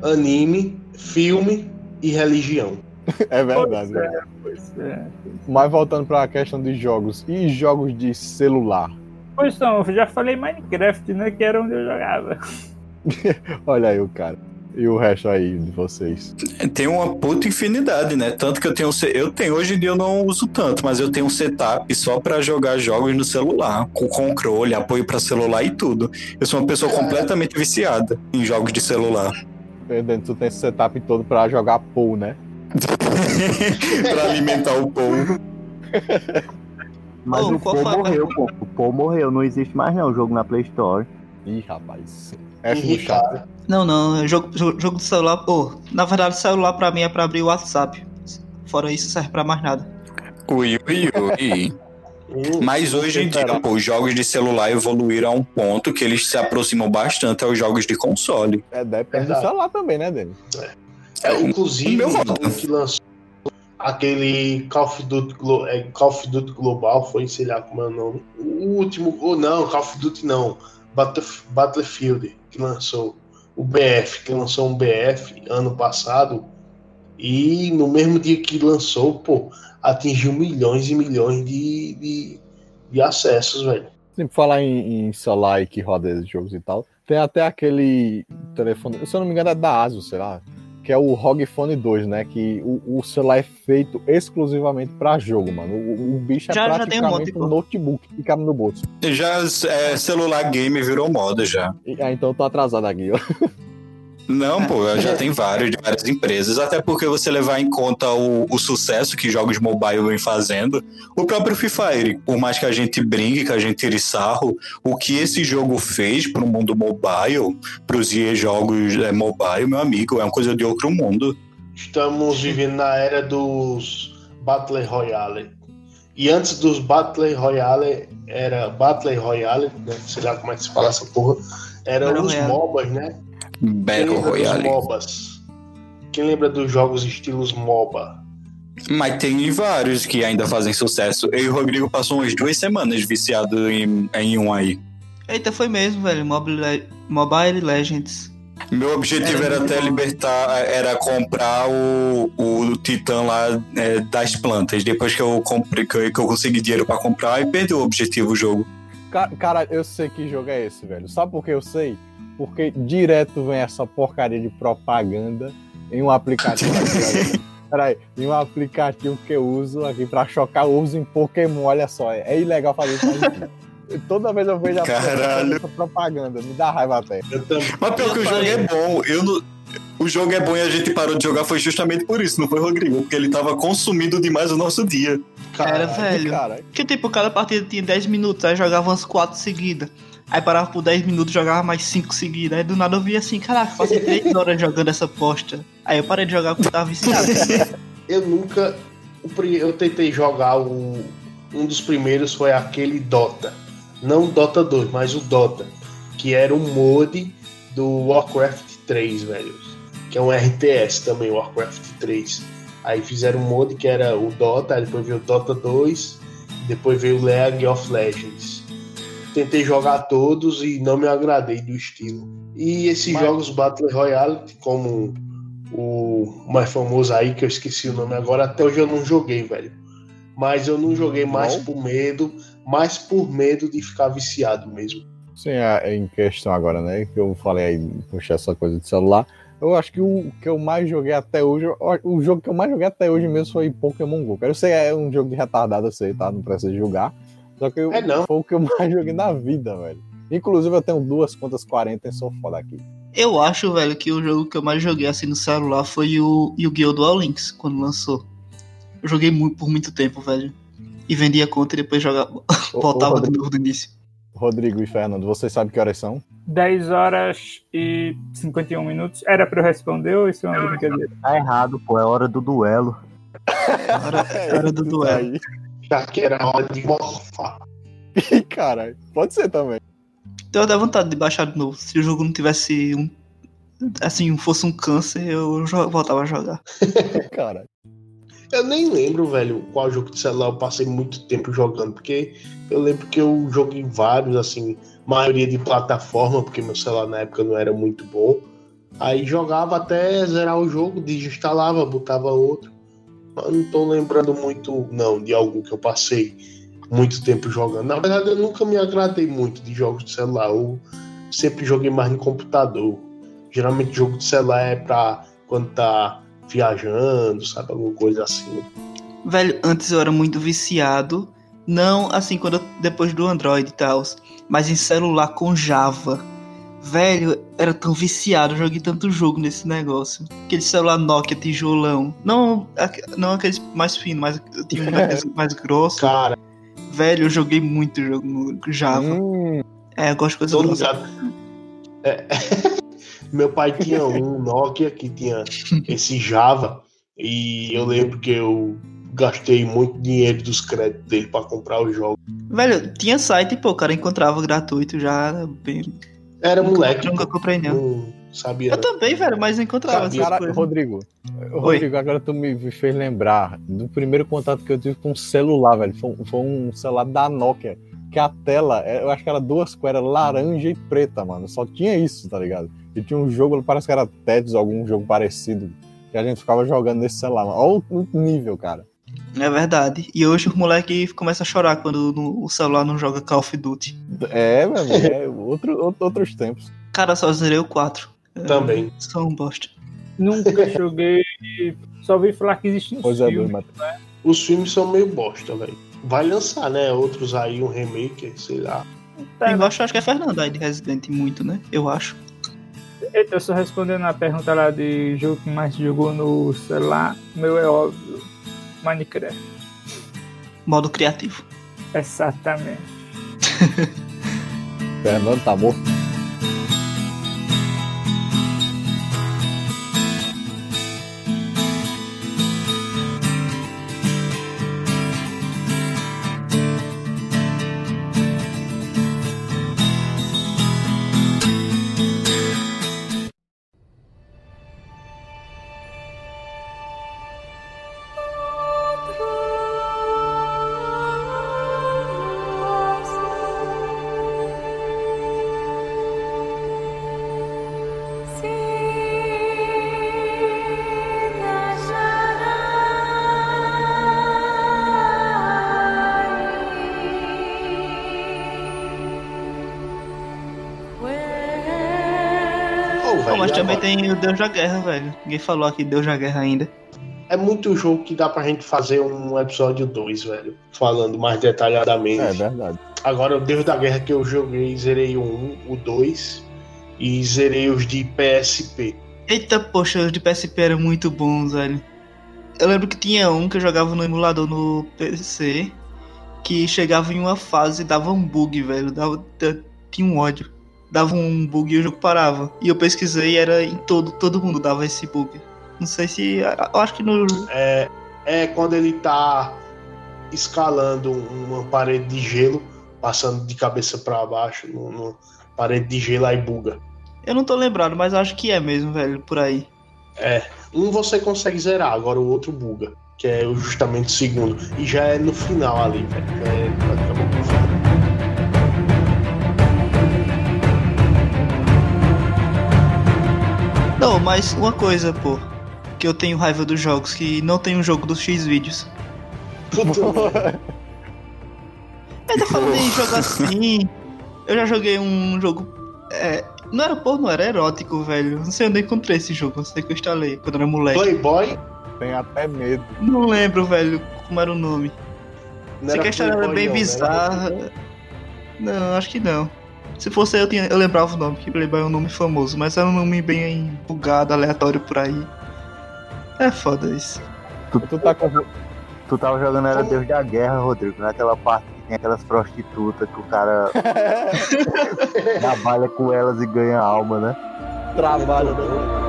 anime, filme e religião. É verdade. Pois é, pois é. Mas voltando pra questão de jogos, e jogos de celular? Pois não, eu já falei Minecraft, né? Que era onde eu jogava. Olha aí o cara. E o resto aí de vocês? Tem uma puta infinidade, né? Tanto que eu tenho. Eu tenho, hoje em dia eu não uso tanto, mas eu tenho um setup só pra jogar jogos no celular, com controle, apoio pra celular e tudo. Eu sou uma pessoa completamente viciada em jogos de celular. Perdendo, tu tem esse setup todo pra jogar pool, né? pra alimentar o povo. Mas Ô, o Paul morreu, pô. O Paul morreu, não existe mais não o jogo na Play Store. Ih, rapaz. F no chat. Irritado. Não, não, é jogo, jogo, jogo do celular. Pô, na verdade, celular pra mim é pra abrir o WhatsApp. Fora isso, serve pra mais nada. Ui, ui, ui. Mas hoje em dia, pô, os jogos de celular evoluíram a um ponto que eles se aproximam bastante aos jogos de console. É, depende do celular também, né, Dani? É, o inclusive, meu o voto. que lançou aquele Call of Duty, Glo- é, Call of Duty Global, foi, sei lá como é o nome. O último, ou não, Call of Duty não, Battlef- Battlefield, que lançou o BF, que lançou um BF ano passado, e no mesmo dia que lançou, pô, atingiu milhões e milhões de, de, de acessos, velho. Sempre falar em, em celular e que roda esses jogos e tal. Tem até aquele telefone, se eu não me engano, é da ASUS, sei lá. Que é o ROG Phone 2, né? Que o, o celular é feito exclusivamente pra jogo, mano. O, o bicho é Já- já tem um praticamente um notebook que cabe no bolso. Já é, celular game virou moda já. Ah, então eu tô atrasado aqui, ó. Não, pô, já tem vários de várias empresas. Até porque você levar em conta o, o sucesso que jogos mobile vem fazendo. O próprio Free Fire, por mais que a gente brinque, que a gente tire sarro, o que esse jogo fez pro mundo mobile, pros EA jogos é, mobile, meu amigo, é uma coisa de outro mundo. Estamos vivendo na era dos Battle Royale. E antes dos Battle Royale, era Battle Royale, né? sei lá como é que se fala essa porra, eram os. MOBAs, né? Battle Royale. MOBAs? Quem lembra dos jogos estilos MOBA? Mas tem vários que ainda fazem sucesso. Eu e o Rodrigo passou umas duas semanas viciado em, em um aí. Eita, foi mesmo, velho. Mobile, Le- Mobile Legends. Meu objetivo Era era até libertar, era comprar o, o Titã lá é, das plantas. Depois que eu comprei, que eu, que eu consegui dinheiro pra comprar, e perdeu o objetivo o jogo. Ca- Cara, eu sei que jogo é esse, velho. Sabe por que eu sei? Porque direto vem essa porcaria de propaganda em um aplicativo. aqui, ó. Peraí, em um aplicativo que eu uso aqui pra chocar, eu uso em Pokémon, olha só. É, é ilegal fazer isso. Toda vez eu vejo a Caralho. essa propaganda, me dá raiva até. Mas pior que o jogo é bom. Eu não- O jogo é bom e a gente parou de jogar foi justamente por isso, não foi, Rodrigo? Porque ele tava consumindo demais o nosso dia. Era, Caralho. velho. Cara, Porque, tipo, cada partida tinha 10 minutos, aí jogava umas 4 seguidas. Aí parava por 10 minutos, jogava mais 5 seguidas. Aí do nada eu via assim, caraca, passei 3 horas jogando essa posta. Aí eu parei de jogar porque eu tava viciado. Eu nunca. Eu tentei jogar o. Um dos primeiros foi aquele Dota. Não o Dota 2, mas o Dota. Que era um mod do Warcraft 3, velho. Que é um RTS também, Warcraft 3. Aí fizeram um mod que era o Dota, aí depois veio o Dota 2, depois veio o League of Legends. Tentei jogar todos e não me agradei do estilo. E esses Mas- jogos Battle Royale, como o mais famoso aí, que eu esqueci o nome agora, até hoje eu não joguei, velho. Mas eu não joguei mais Não? por medo, mais por medo de ficar viciado mesmo. sim, é em questão agora, né? Que eu falei aí, puxar essa coisa de celular. Eu acho que o que eu mais joguei até hoje, o jogo que eu mais joguei até hoje mesmo foi Pokémon GO. Eu sei, é um jogo de retardado, eu sei, tá? Não precisa julgar. Só que eu- É, não. foi o que eu mais joguei na vida, velho. Inclusive, eu tenho duas contas 40 e sou foda aqui. Eu acho, velho, que o jogo que eu mais joguei assim no celular foi o Yu-Gi-Oh! Duel Links, quando lançou. Eu joguei mu- por muito tempo, velho. E vendia a conta e depois jogava, Ô, ô, voltava de Rodrigo. novo do início. Rodrigo e Fernando, vocês sabem que horas são? 10 horas e 51 minutos. Era pra eu responder ou isso é uma brincadeira? Tá errado, pô. É hora do duelo. Era, era do Isso duelo. Já que era hora de morfar. Ih, Caralho, pode ser também. Então eu dá vontade de baixar de novo. Se o jogo não tivesse um. Assim, fosse um câncer, eu voltava a jogar. Caralho. Eu nem lembro, velho, qual jogo de celular eu passei muito tempo jogando, porque eu lembro que eu joguei vários, assim, maioria de plataforma, porque meu celular na época não era muito bom. Aí jogava até zerar o jogo, desinstalava, botava outro. Não tô lembrando muito, não, de algum que eu passei muito tempo jogando. Na verdade, eu nunca me agradei muito de jogos de celular. Eu sempre joguei mais no computador. Geralmente jogo de celular é pra quando tá viajando, sabe? Alguma coisa assim. Velho, antes eu era muito viciado. Não assim, quando eu- depois do Android e tal, mas em celular com Java. Velho, era tão viciado, eu joguei tanto jogo nesse negócio. Aquele celular Nokia tijolão. Não, não aqueles mais finos, mas eu tinha um daqueles mais grosso. Cara, Velho, eu joguei muito jogo no Java. Hum, É, eu gosto de coisas grossas. ligado. É, Meu pai tinha um Nokia que tinha esse Java e eu lembro que eu gastei muito dinheiro dos créditos dele pra comprar o jogo. Velho, tinha site, pô, o cara encontrava gratuito já. Bem... Era moleque, Nunca comprei, não. sabia. Eu também, velho, mas encontrava cara, coisas. Rodrigo, Rodrigo, agora tu me fez lembrar do primeiro contato que eu tive com um celular, velho. Foi, um- foi um celular da Nokia. Que a tela, é, eu acho que era duas cores, laranja e preta, mano. Só tinha isso, tá ligado? E tinha um jogo, parece que era Tetris, algum jogo parecido, que a gente ficava jogando nesse celular. mano. Olha o nível, cara. É verdade. E hoje o moleque começa a chorar quando no- o celular não joga Call of Duty. É, meu amigo, é outro, outro- outros tempos. Cara, só zerei o 4. Também. Só um bosta. Nunca joguei. Só ouvi falar que existem uns Pois é, dois, filmes. mas Os filmes são meio bosta, velho. Vai lançar, né? Outros aí, um remake, sei lá. Tá, Quem gosta, acho que é Fernando aí de Resident muito, né? Eu acho. Eita, só respondendo a pergunta lá de jogo que mais jogou no celular, o meu é óbvio. Minecraft. Modo criativo. Exatamente. Fernando tá morto. Tem o Deus da Guerra, velho. Ninguém falou aqui Deus da Guerra ainda. É muito jogo que dá pra gente fazer um episódio 2, velho. Falando mais detalhadamente. É verdade. Agora, o Deus da Guerra que eu joguei, zerei o 1, o 2 e zerei os de PSP. Eita, poxa, os de PSP eram muito bons, velho. Eu lembro que tinha um que eu jogava no emulador no PC, que chegava em uma fase e dava um bug, velho. Dava, tinha um ódio. Dava um bug e o jogo parava. E eu pesquisei e era em todo, todo mundo dava esse bug. Não sei se. Eu acho que no. É, é quando ele tá escalando uma parede de gelo, passando de cabeça pra baixo, no, no parede de gelo aí buga. Eu não tô lembrado, mas acho que é mesmo, velho, por aí. Um você consegue zerar, agora o outro buga, que é justamente o segundo. E já é no final ali, velho. É praticamente no final. Não, mas uma coisa, pô. Que eu tenho raiva dos jogos, que não tem um jogo dos X-Vídeos. Tá falando em jogo assim. Eu já joguei um jogo. É, não era porno, era erótico, velho. Não sei onde eu encontrei esse jogo, não sei que eu instalei quando era moleque. Playboy? Tem até medo. Não lembro, velho, como era o nome. Não sei que a história era bem não, né? bizarra. Não, acho que não. Se fosse eu, tinha, eu lembrava o nome, que Playboy é um nome famoso, mas era um nome bem bugado, aleatório por aí. É foda isso. Tu, tu, tá com... tu tava jogando Era Deus da Guerra, Rodrigo, naquela parte que tem aquelas prostitutas que o cara trabalha com elas e ganha alma, né? Trabalha, né?